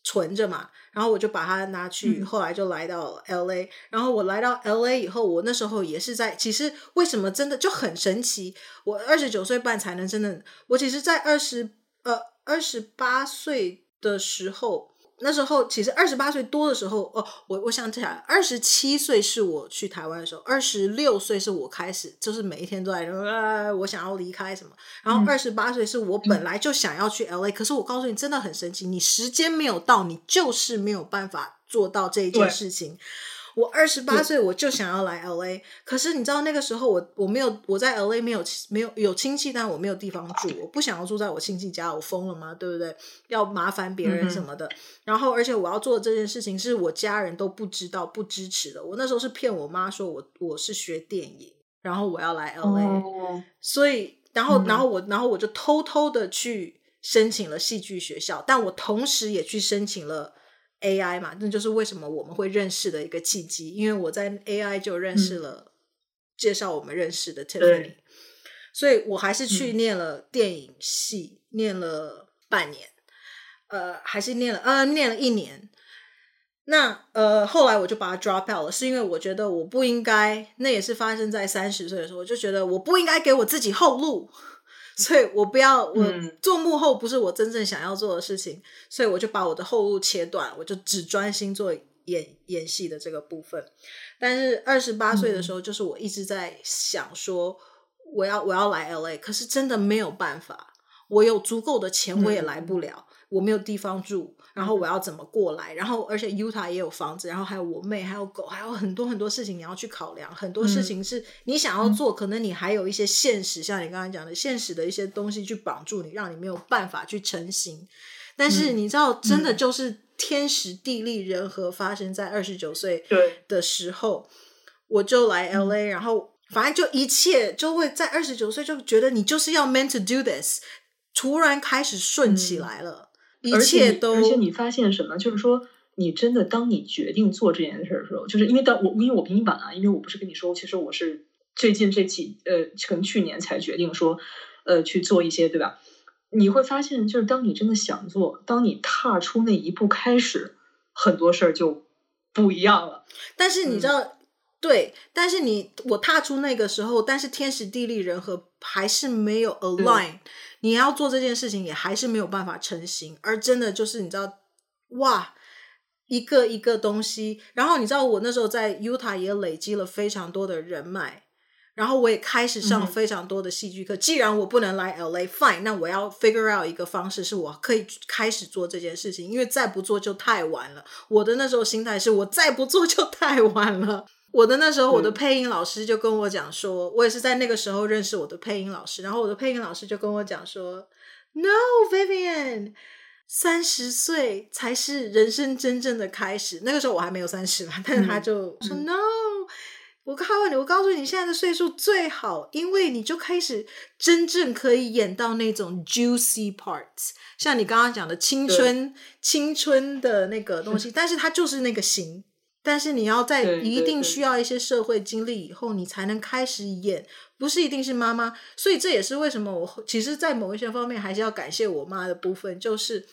存着嘛。然后我就把它拿去，嗯、后来就来到 LA。然后我来到 LA 以后，我那时候也是在。其实为什么真的就很神奇？我二十九岁半才能真的，我其实，在二十呃二十八岁的时候。那时候其实二十八岁多的时候，哦，我我想起来，二十七岁是我去台湾的时候，二十六岁是我开始，就是每一天都在说，呃，我想要离开什么。然后二十八岁是我本来就想要去 LA，嗯，可是我告诉你，真的很神奇，你时间没有到，你就是没有办法做到这一件事情。我二十八岁，我就想要来 LA，可是你知道那个时候我我没有我在 LA 没有没有有亲戚，但我没有地方住，我不想要住在我亲戚家，我疯了吗？对不对？要麻烦别人什么的，嗯、然后而且我要做的这件事情是我家人都不知道不支持的。我那时候是骗我妈说我我是学电影，然后我要来 LA，、哦、所以然后然后我然后我就偷偷的去申请了戏剧学校，但我同时也去申请了。AI 嘛，那就是为什么我们会认识的一个契机，因为我在 AI 就认识了，嗯、介绍我们认识的 Tiffany，对所以我还是去念了电影系，嗯、念了半年，呃，还是念了呃念了一年。那呃后来我就把它 drop out 了，是因为我觉得我不应该，那也是发生在三十岁的时候，我就觉得我不应该给我自己后路。所以我不要，我做幕后不是我真正想要做的事情，嗯、所以我就把我的后路切断，我就只专心做演演戏的这个部分。但是二十八岁的时候，就是我一直在想说，我要我要来 LA，可是真的没有办法，我有足够的钱我也来不了。嗯、我没有地方住，然后我要怎么过来？然后而且 Utah 也有房子，然后还有我妹，还有狗，还有很多很多事情你要去考量。很多事情是你想要做，嗯、可能你还有一些现实，像你刚刚讲的现实的一些东西去绑住你，让你没有办法去成型。但是你知道，真的就是天时地利人和，发生在二十九岁的时候，我就来 LA，然后反正就一切就会在二十九岁就觉得你就是要 meant to do this，突然开始顺起来了。一切都，而且你发现什么？就是说，你真的当你决定做这件事的时候，就是因为当我因为我比你晚啊，因为我不是跟你说，其实我是最近这几呃，可能去年才决定说，呃，去做一些，对吧？你会发现，就是当你真的想做，当你踏出那一步开始，很多事儿就不一样了。但是你知道，嗯、对，但是你我踏出那个时候，但是天时地利人和还是没有 align。你要做这件事情，也还是没有办法成型，而真的就是你知道，哇，一个一个东西。然后你知道，我那时候在 Utah 也累积了非常多的人脉，然后我也开始上非常多的戏剧课。嗯、既然我不能来 LA，fine，那我要 figure out 一个方式，是我可以开始做这件事情，因为再不做就太晚了。我的那时候心态是我再不做就太晚了。我的那时候，我的配音老师就跟我讲说，嗯、我也是在那个时候认识我的配音老师。然后我的配音老师就跟我讲说，No，Vivian，三十岁才是人生真正的开始。那个时候我还没有三十嘛，但是他就说、嗯、No，我告诉你，我告诉你，现在的岁数最好，因为你就开始真正可以演到那种 juicy parts，像你刚刚讲的青春、青春的那个东西，但是它就是那个型。但是你要在一定需要一些社会经历以后，你才能开始演，不是一定是妈妈。所以这也是为什么我其实，在某一些方面还是要感谢我妈的部分，就是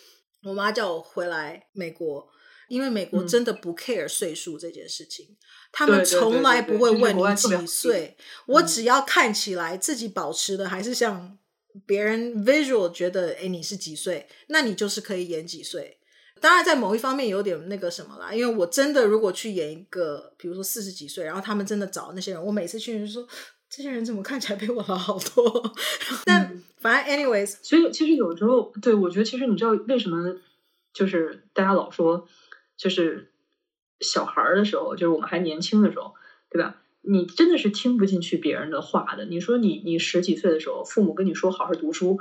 我妈叫我回来美国，因为美国真的不 care 岁数这件事情，他们从来不会问你几岁，我只要看起来自己保持的还是像别人 visual 觉得，哎，你是几岁，那你就是可以演几岁。当然，在某一方面有点那个什么啦，因为我真的如果去演一个，比如说四十几岁，然后他们真的找那些人，我每次去就说，这些人怎么看起来比我老好多？但反正 anyways，所以其实有时候，对，我觉得其实你知道为什么，就是大家老说，就是小孩儿的时候，就是我们还年轻的时候，对吧？你真的是听不进去别人的话的。你说你你十几岁的时候，父母跟你说好好读书。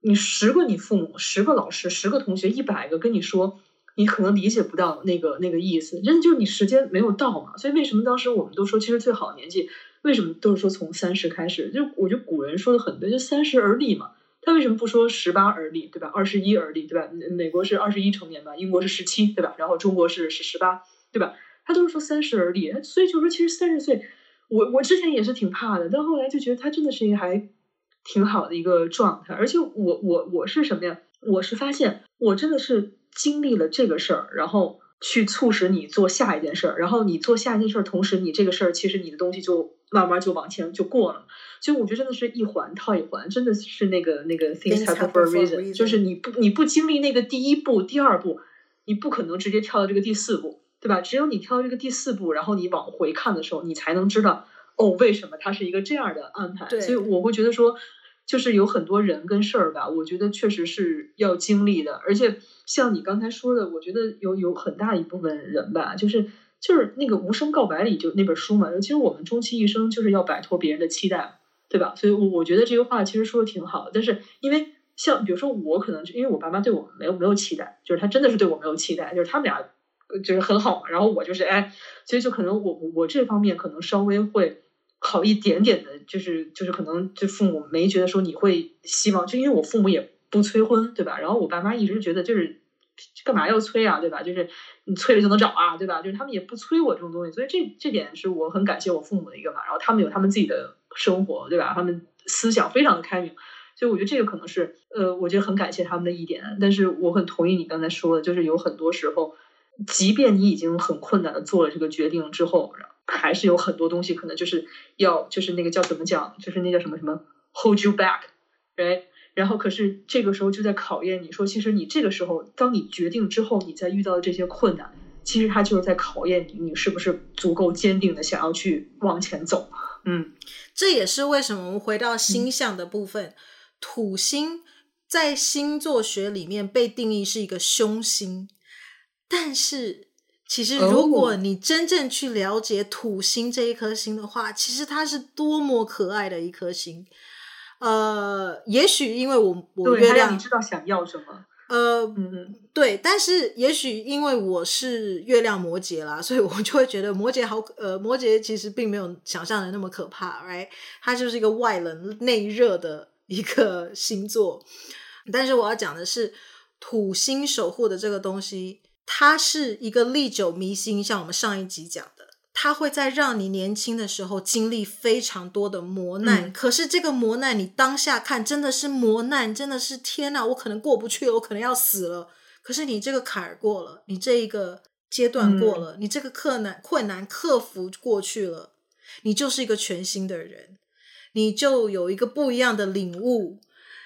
你十个你父母，十个老师，十个同学，一百个跟你说，你可能理解不到那个那个意思，真的就是你时间没有到嘛。所以为什么当时我们都说，其实最好的年纪，为什么都是说从三十开始？就我觉得古人说的很对，就三十而立嘛。他为什么不说十八而立，对吧？二十一而立，对吧？美国是二十一成年吧，英国是十七，对吧？然后中国是是十八，对吧？他都是说三十而立，所以就说其实三十岁，我我之前也是挺怕的，但后来就觉得他真的是一个还。挺好的一个状态，而且我我我是什么呀？我是发现我真的是经历了这个事儿，然后去促使你做下一件事儿，然后你做下一件事儿，同时你这个事儿其实你的东西就慢慢就往前就过了。所以我觉得真的是一环套一环，真的是那个那个 things happen for a reason，就是你不你不经历那个第一步、第二步，你不可能直接跳到这个第四步，对吧？只有你跳到这个第四步，然后你往回看的时候，你才能知道哦，为什么它是一个这样的安排。对所以我会觉得说。就是有很多人跟事儿吧，我觉得确实是要经历的，而且像你刚才说的，我觉得有有很大一部分人吧，就是就是那个《无声告白》里就那本书嘛，其实我们终其一生就是要摆脱别人的期待，对吧？所以，我我觉得这个话其实说的挺好的。但是因为像比如说我可能因为我爸妈对我没有没有期待，就是他真的是对我没有期待，就是他们俩就是很好嘛，然后我就是哎，所以就可能我我这方面可能稍微会。好一点点的，就是就是可能就父母没觉得说你会希望，就因为我父母也不催婚，对吧？然后我爸妈一直觉得就是干嘛要催啊，对吧？就是你催了就能找啊，对吧？就是他们也不催我这种东西，所以这这点是我很感谢我父母的一个嘛。然后他们有他们自己的生活，对吧？他们思想非常的开明，所以我觉得这个可能是呃，我觉得很感谢他们的一点。但是我很同意你刚才说的，就是有很多时候，即便你已经很困难的做了这个决定之后。然还是有很多东西可能就是要就是那个叫怎么讲，就是那叫什么什么 hold you back，right？然后可是这个时候就在考验你说，其实你这个时候当你决定之后，你再遇到的这些困难，其实它就是在考验你，你是不是足够坚定的想要去往前走。嗯，这也是为什么我们回到星象的部分，嗯、土星在星座学里面被定义是一个凶星，但是其实如果你真正去了解土星这一颗星的话，其实它是多么可爱的一颗星。呃，也许因为我我月亮你知道想要什么。呃，嗯，对，但是也许因为我是月亮摩羯啦，所以我就会觉得摩羯好，呃，摩羯其实并没有想象的那么可怕，right？它就是一个外冷内热的一个星座。但是我要讲的是，土星守护的这个东西，它是一个历久弥新，像我们上一集讲的。它会在让你年轻的时候经历非常多的磨难，嗯、可是这个磨难你当下看真的是磨难，真的是天哪，我可能过不去了，我可能要死了。可是你这个坎儿过了，你这一个阶段过了，嗯、你这个困难困难克服过去了，你就是一个全新的人，你就有一个不一样的领悟，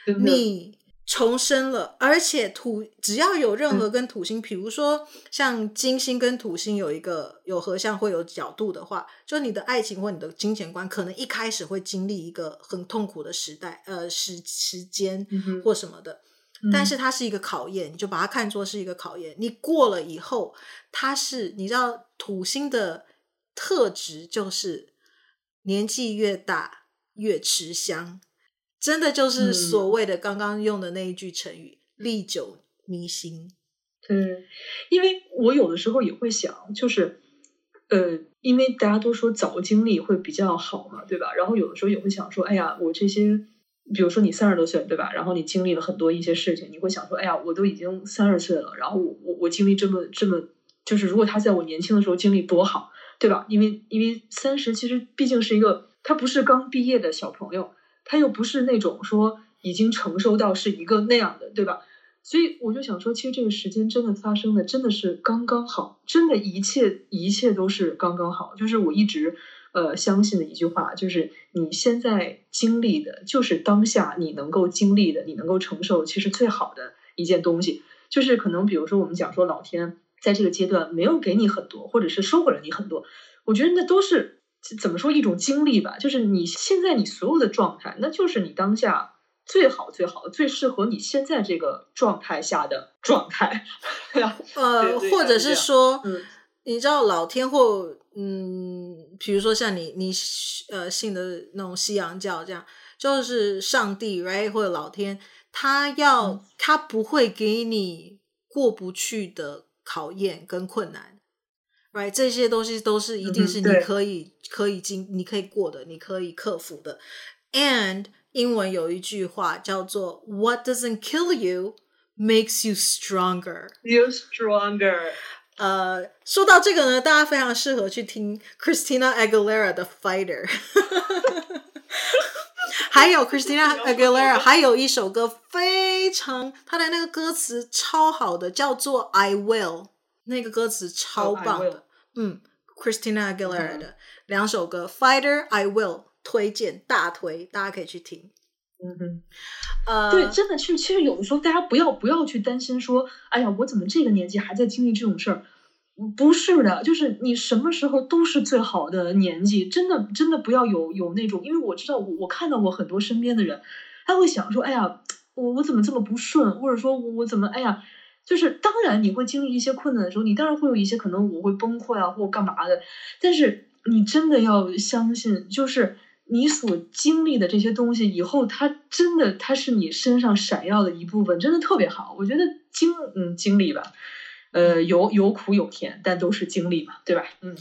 嗯、你。重生了，而且土只要有任何跟土星，嗯、比如说像金星跟土星有一个有合相会有角度的话，就你的爱情或你的金钱观，可能一开始会经历一个很痛苦的时代，呃，时时间或什么的，嗯、但是它是一个考验，你就把它看作是一个考验。你过了以后，它是你知道土星的特质就是年纪越大越吃香。真的就是所谓的刚刚用的那一句成语“历、嗯、久弥新”。嗯，因为我有的时候也会想，就是呃，因为大家都说早经历会比较好嘛，对吧？然后有的时候也会想说，哎呀，我这些，比如说你三十多岁，对吧？然后你经历了很多一些事情，你会想说，哎呀，我都已经三十岁了，然后我我我经历这么这么，就是如果他在我年轻的时候经历多好，对吧？因为因为三十其实毕竟是一个，他不是刚毕业的小朋友。他又不是那种说已经承受到是一个那样的，对吧？所以我就想说，其实这个时间真的发生的真的是刚刚好，真的一切一切都是刚刚好。就是我一直呃相信的一句话，就是你现在经历的，就是当下你能够经历的，你能够承受，其实最好的一件东西，就是可能比如说我们讲说老天在这个阶段没有给你很多，或者是收回了你很多，我觉得那都是。怎么说一种经历吧，就是你现在你所有的状态，那就是你当下最好最好、最适合你现在这个状态下的状态。呃，或者是说，嗯、你知道老天或嗯，比如说像你你呃信的那种西洋教这样，就是上帝，right 或者老天，他要、嗯、他不会给你过不去的考验跟困难。Right，这些东西都是一定是你可以、嗯、可以经、你可以过的、你可以克服的。And 英文有一句话叫做 “What doesn't kill you makes you stronger.” You stronger。呃，说到这个呢，大家非常适合去听 Christina Aguilera 的《Fighter》。还有 Christina Aguilera 还有一首歌非常，他的那个歌词超好的，叫做《I Will》。那个歌词超棒的，oh, 嗯，Christina Aguilera 的两首歌《Fighter》I Will 推荐大推，大家可以去听。嗯哼，呃，对，真的，其实其实有的时候大家不要不要去担心说，哎呀，我怎么这个年纪还在经历这种事儿？不是的，就是你什么时候都是最好的年纪，真的真的不要有有那种，因为我知道我我看到过很多身边的人，他会想说，哎呀，我我怎么这么不顺，或者说我我怎么，哎呀。就是当然你会经历一些困难的时候，你当然会有一些可能我会崩溃啊，或干嘛的。但是你真的要相信，就是你所经历的这些东西，以后它真的它是你身上闪耀的一部分，真的特别好。我觉得经嗯经历吧，呃有有苦有甜，但都是经历嘛，对吧？嗯。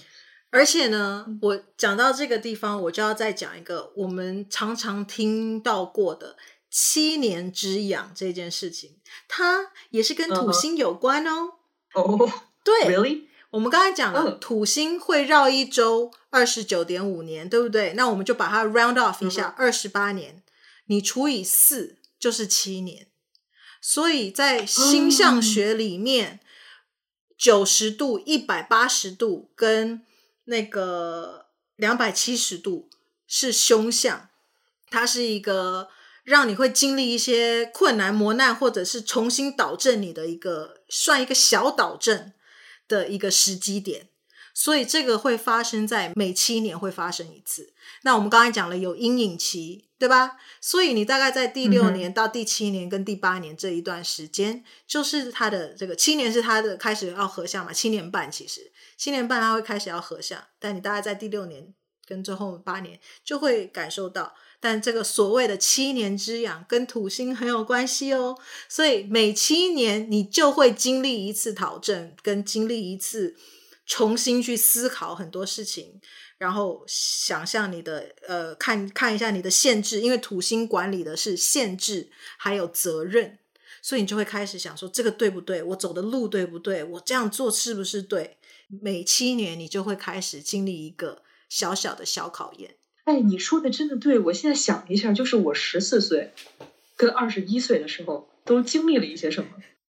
而且呢，我讲到这个地方，我就要再讲一个我们常常听到过的。七年之痒这件事情，它也是跟土星有关哦。哦、uh，huh. oh, 对，Really？我们刚才讲了，uh huh. 土星会绕一周二十九点五年，对不对？那我们就把它 round off 一下，二十八年，uh. 你除以四就是七年。所以在星象学里面，九十、uh huh. 度、一百八十度跟那个两百七十度是凶相，它是一个。让你会经历一些困难磨难，或者是重新导正你的一个算一个小导正的一个时机点。所以这个会发生在每七年会发生一次。那我们刚才讲了有阴影期，对吧？所以你大概在第六年到第七年跟第八年这一段时间，就是它的这个七年是它的开始要合相嘛，七年半其实七年半它会开始要合相，但你大概在第六年跟最后八年就会感受到。但这个所谓的七年之痒跟土星很有关系哦，所以每七年你就会经历一次讨证，跟经历一次重新去思考很多事情，然后想象你的呃，看看一下你的限制，因为土星管理的是限制还有责任，所以你就会开始想说这个对不对？我走的路对不对？我这样做是不是对？每七年你就会开始经历一个小小的小考验。哎，你说的真的对，我现在想一下，就是我十四岁跟二十一岁的时候都经历了一些什么，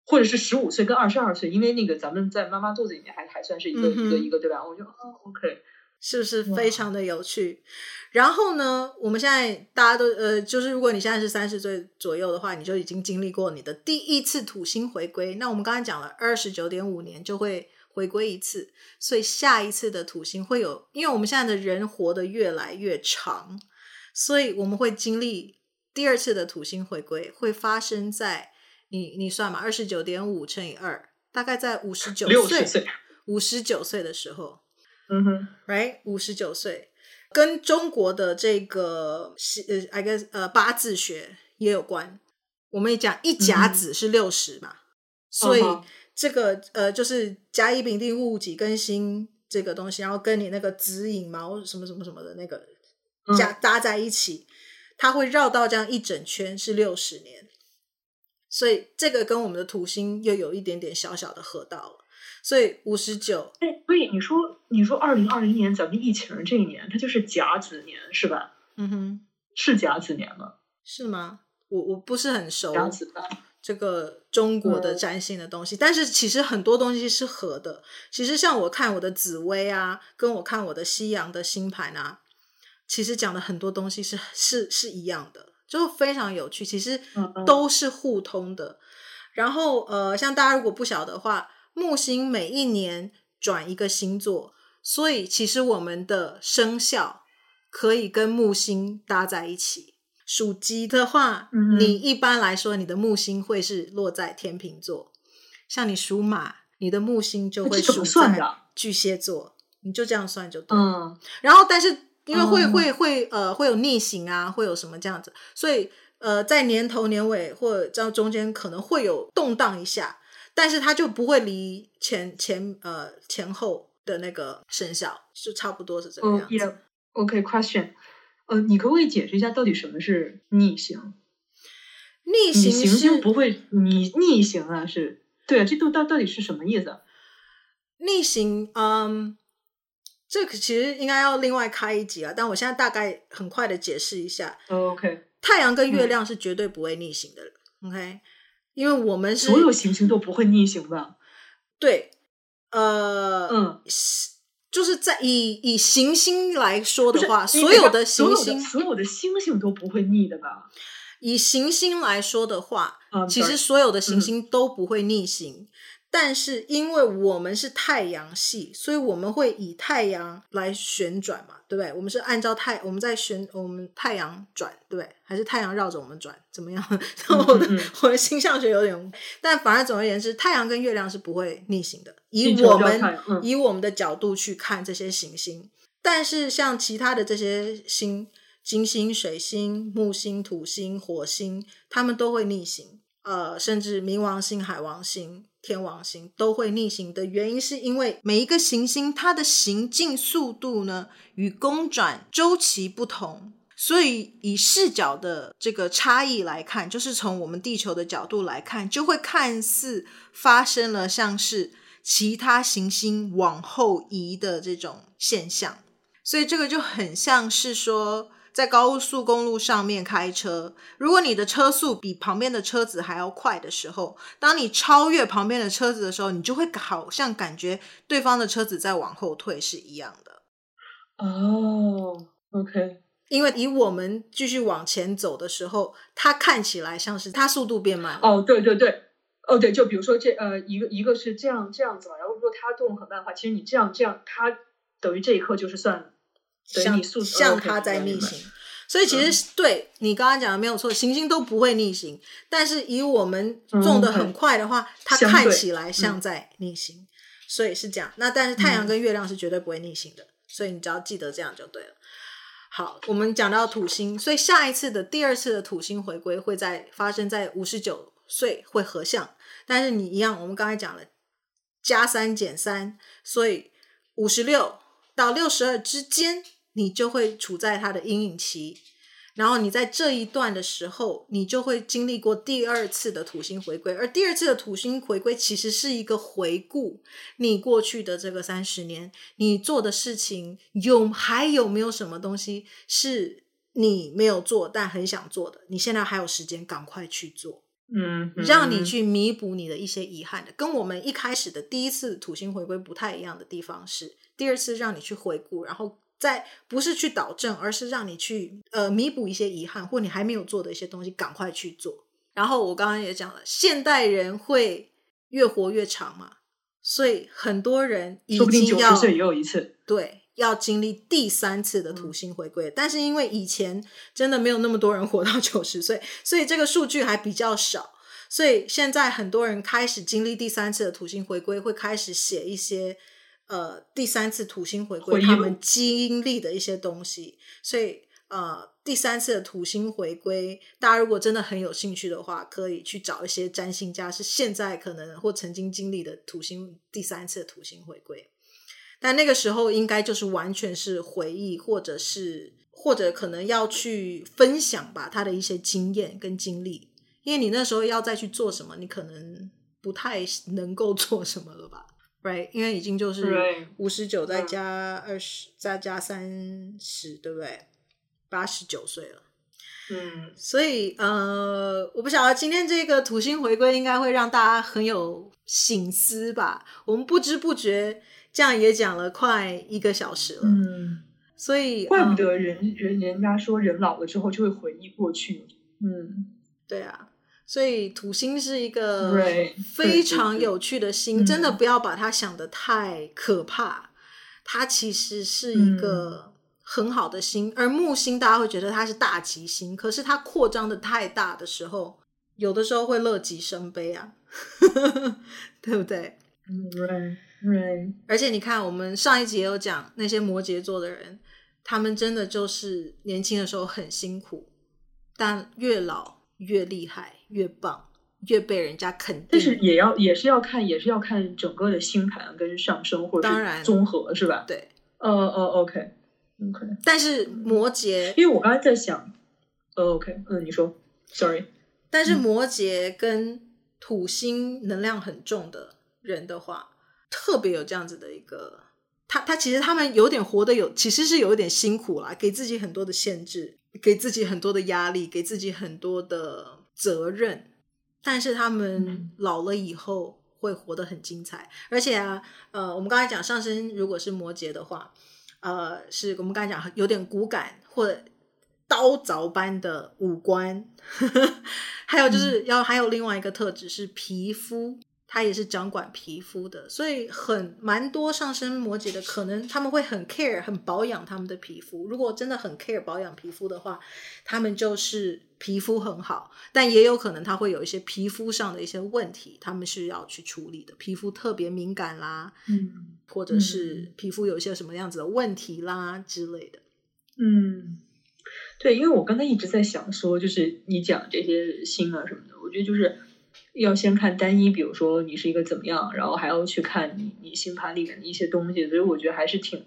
或者是十五岁跟二十二岁，因为那个咱们在妈妈肚子里面还还算是一个、嗯、一个一个对吧？我就啊，OK，是不是非常的有趣？然后呢，我们现在大家都呃，就是如果你现在是三十岁左右的话，你就已经经历过你的第一次土星回归。那我们刚才讲了二十九点五年就会。回归一次，所以下一次的土星会有，因为我们现在的人活得越来越长，所以我们会经历第二次的土星回归，会发生在你你算嘛，二十九点五乘以二，大概在五十九岁，五十九岁的时候，嗯哼，right，五十九岁，跟中国的这个呃，I guess 呃八字学也有关。我们也讲一甲子是六十嘛，嗯、所以。哦这个呃，就是甲乙丙丁戊己庚辛这个东西，然后跟你那个子寅卯什么什么什么的那个加搭在一起，它会绕到这样一整圈是六十年，所以这个跟我们的土星又有一点点小小的合到了，所以五十九。哎，所以你说你说二零二零年咱们疫情这一年，它就是甲子年是吧？嗯哼，是甲子年吗？是吗？我我不是很熟。甲子吧。这个中国的占星的东西，嗯，但是其实很多东西是合的。其实像我看我的紫薇啊，跟我看我的西洋的星盘啊，其实讲的很多东西是是是一样的，就非常有趣。其实都是互通的。然后呃，像大家如果不晓得的话，木星每一年转一个星座，所以其实我们的生肖可以跟木星搭在一起。属鸡的话，嗯，你一般来说你的木星会是落在天秤座，像你属马，你的木星就会属在巨蟹座，你就这样算就对。嗯，然后但是因为会、嗯、会会呃会有逆行啊，会有什么这样子，所以呃在年头年尾或者这中间可能会有动荡一下，但是它就不会离前前呃前后的那个生肖就差不多是这个样子。Oh, yeah. OK，question、okay,。呃，你可不可以解释一下到底什么是逆行？逆行行星不会你逆行啊？是对啊，这都到到底是什么意思？逆行，嗯，这个其实应该要另外开一集啊。但我现在大概很快的解释一下。Oh, OK，太阳跟月亮是绝对不会逆行的。嗯、OK，因为我们是所有行星都不会逆行的。对，呃，嗯。就是在以以行星来说的话，所有的行星，所有的星星都不会逆的吧？以行星来说的话，嗯、其实所有的行星都不会逆行。嗯但是因为我们是太阳系，所以我们会以太阳来旋转嘛，对不对？我们是按照太我们在旋我们太阳转，对不对？还是太阳绕着我们转？怎么样？我的、我的星象学有点，但反而总而言之，太阳跟月亮是不会逆行的。以我们、嗯、以我们的角度去看这些行星，但是像其他的这些星，金星、水星、木星、土星、火星，它们都会逆行。呃，甚至冥王星、海王星。天王星都会逆行的原因，是因为每一个行星它的行进速度呢，与公转周期不同，所以以视角的这个差异来看，就是从我们地球的角度来看，就会看似发生了像是其他行星往后移的这种现象，所以这个就很像是说。在高速公路上面开车，如果你的车速比旁边的车子还要快的时候，当你超越旁边的车子的时候，你就会好像感觉对方的车子在往后退是一样的。哦，OK，因为以我们继续往前走的时候，它看起来像是它速度变慢。哦，对对对，哦对，就比如说这呃一个一个是这样这样子嘛，然后如果它动很慢的话，其实你这样这样，它等于这一刻就是算像像它在逆行。所以其实、嗯、对你刚刚讲的没有错，行星都不会逆行，但是以我们动的很快的话，嗯、它看起来像在逆行，嗯、所以是这样。那但是太阳跟月亮是绝对不会逆行的，嗯、所以你只要记得这样就对了。好，我们讲到土星，所以下一次的第二次的土星回归会在发生在五十九岁会合相，但是你一样，我们刚才讲了加三减三，所以五十六到六十二之间。你就会处在它的阴影期，然后你在这一段的时候，你就会经历过第二次的土星回归，而第二次的土星回归其实是一个回顾你过去的这个三十年，你做的事情有还有没有什么东西是你没有做但很想做的，你现在还有时间赶快去做，嗯，嗯，让你去弥补你的一些遗憾的，跟我们一开始的第一次土星回归不太一样的地方是，第二次让你去回顾，然后。在不是去导正，而是让你去呃弥补一些遗憾，或你还没有做的一些东西，赶快去做。然后我刚刚也讲了，现代人会越活越长嘛，所以很多人已经要岁也有一次，对，要经历第三次的土星回归。嗯、但是因为以前真的没有那么多人活到 九十岁，所以这个数据还比较少。所以现在很多人开始经历第三次的土星回归，会开始写一些。呃，第三次土星回归，他们经历的一些东西，所以呃，第三次的土星回归，大家如果真的很有兴趣的话，可以去找一些占星家，是现在可能或曾经经历的土星第三次的土星回归，但那个时候应该就是完全是回忆，或者是或者可能要去分享吧，他的一些经验跟经历，因为你那时候要再去做什么，你可能不太能够做什么了吧。Right，因为已经就是五十九再加二十，再加三十，对不对？八十九岁了。嗯，所以呃，我不晓得今天这个土星回归应该会让大家很有醒思吧。我们不知不觉这样也讲了快一个小时了。嗯，所以怪不得人人人家说人老了之后就会回忆过去。嗯，对啊。所以土星是一个非常有趣的星，真的不要把它想得太可怕。它其实是一个很好的星，而木星大家会觉得它是大吉星，可是它扩张的太大的时候，有的时候会乐极生悲啊，对不对？嗯，right, right. 而且你看，我们上一集也有讲那些摩羯座的人，他们真的就是年轻的时候很辛苦，但越老越厉害。越棒，越被人家肯定。但是也要也是要看，也是要看整个的星盘跟上升或者是综合，是吧？对，呃呃，OK，OK。但是摩羯，因为我刚才在想，呃，OK，嗯，你说，Sorry。但是摩羯跟土星能量很重的人的话，嗯、特别有这样子的一个，他他其实他们有点活得有，其实是有一点辛苦啦，给自己很多的限制，给自己很多的压力，给自己很多的。责任，但是他们老了以后会活得很精彩，嗯、而且啊，呃，我们刚才讲上升如果是摩羯的话，呃，是我们刚才讲有点骨感或者刀凿般的五官，呵呵，还有就是要、嗯、还有另外一个特质是皮肤。他也是掌管皮肤的，所以很蛮多上升摩羯的，可能他们会很 care，很保养他们的皮肤。如果真的很 care 保养皮肤的话，他们就是皮肤很好，但也有可能他会有一些皮肤上的一些问题，他们是要去处理的。皮肤特别敏感啦，嗯，或者是皮肤有一些什么样子的问题啦之类的。嗯，对，因为我刚才一直在想说，就是你讲这些星啊什么的，我觉得就是。要先看单一，比如说你是一个怎么样，然后还要去看你你星盘里面的一些东西，所以我觉得还是挺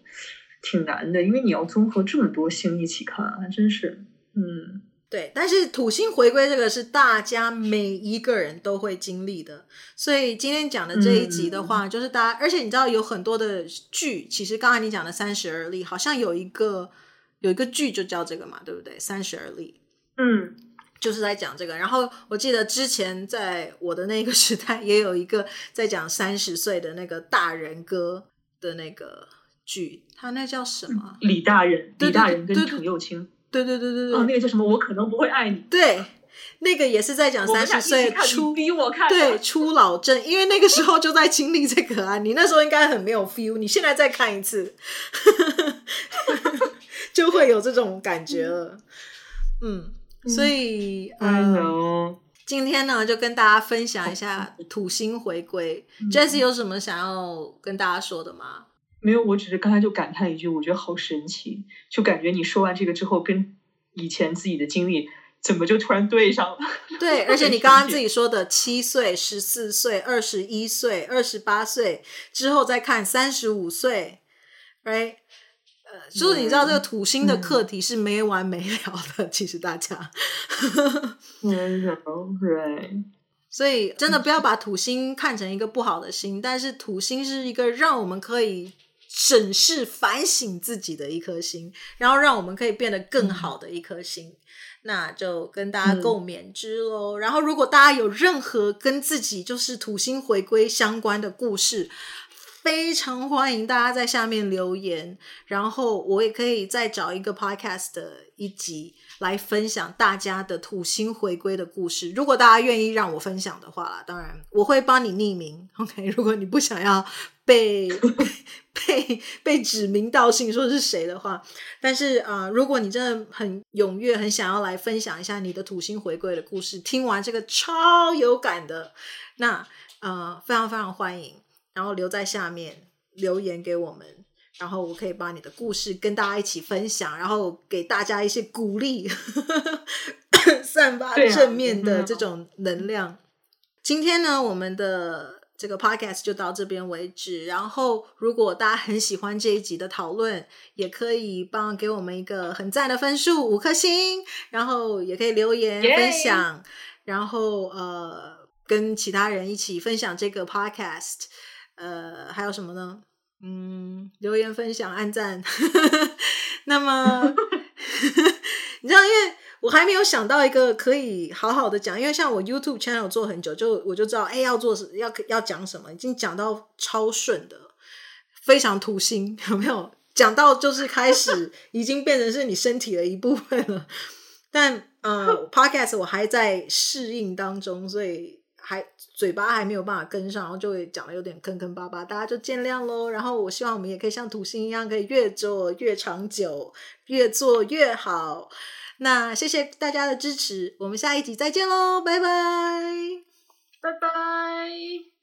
挺难的，因为你要综合这么多星一起看，还真是，嗯，对。但是土星回归这个是大家每一个人都会经历的，所以今天讲的这一集的话，嗯、就是大家，而且你知道有很多的剧，其实刚才你讲的三十而立，好像有一个有一个剧就叫这个嘛，对不对？三十而立，嗯。就是在讲这个，然后我记得之前在我的那个时代也有一个在讲三十岁的那个大人哥的那个剧，他那叫什么？李大人，李大人跟程又青，对对对对对，哦，那个叫什么？我可能不会爱你。对，那个也是在讲三十岁初逼我看对初老症，因为那个时候就在经历这个啊。你那时候应该很没有 feel，你现在再看一次，就会有这种感觉了。嗯，所以嗯。呃今天呢，就跟大家分享一下土星回归。嗯、Jessie 有什么想要跟大家说的吗？没有，我只是刚才就感叹一句，我觉得好神奇，就感觉你说完这个之后，跟以前自己的经历怎么就突然对上了？对，而且你刚刚自己说的七岁、十四岁、二十一岁、二十八岁之后再看三十五岁，right？呃，就是你知道这个土星的课题是没完没了的，嗯、其实大家，所以真的不要把土星看成一个不好的星，但是土星是一个让我们可以审视、反省自己的一颗星，然后让我们可以变得更好的一颗星。嗯、那就跟大家共勉之喽。嗯、然后，如果大家有任何跟自己就是土星回归相关的故事，非常欢迎大家在下面留言，然后我也可以再找一个 podcast 的一集来分享大家的土星回归的故事。如果大家愿意让我分享的话啦，当然我会帮你匿名。OK，如果你不想要被 被被指名道姓说是谁的话，但是啊、呃，如果你真的很踊跃，很想要来分享一下你的土星回归的故事，听完这个超有感的，那呃，非常非常欢迎。然后留在下面留言给我们，然后我可以把你的故事跟大家一起分享，然后给大家一些鼓励，散发正面的这种能量。啊、今天呢，我们的这个 podcast 就到这边为止。然后，如果大家很喜欢这一集的讨论，也可以帮给我们一个很赞的分数，五颗星。然后也可以留言分享!然后呃，跟其他人一起分享这个 podcast。呃，还有什么呢？嗯，留言、分享、按赞。那么，你知道，因为我还没有想到一个可以好好的讲，因为像我 YouTube channel 做很久，就我就知道，哎，要做要要讲什么，已经讲到超顺的，非常土星，有没有？讲到就是开始，已经变成是你身体的一部分了。但呃，Podcast 我还在适应当中，所以。还嘴巴还没有办法跟上，然后就会讲的有点坑坑巴巴，大家就见谅喽。然后我希望我们也可以像土星一样，可以越做越长久，越做越好。那谢谢大家的支持，我们下一集再见喽，拜拜，拜拜。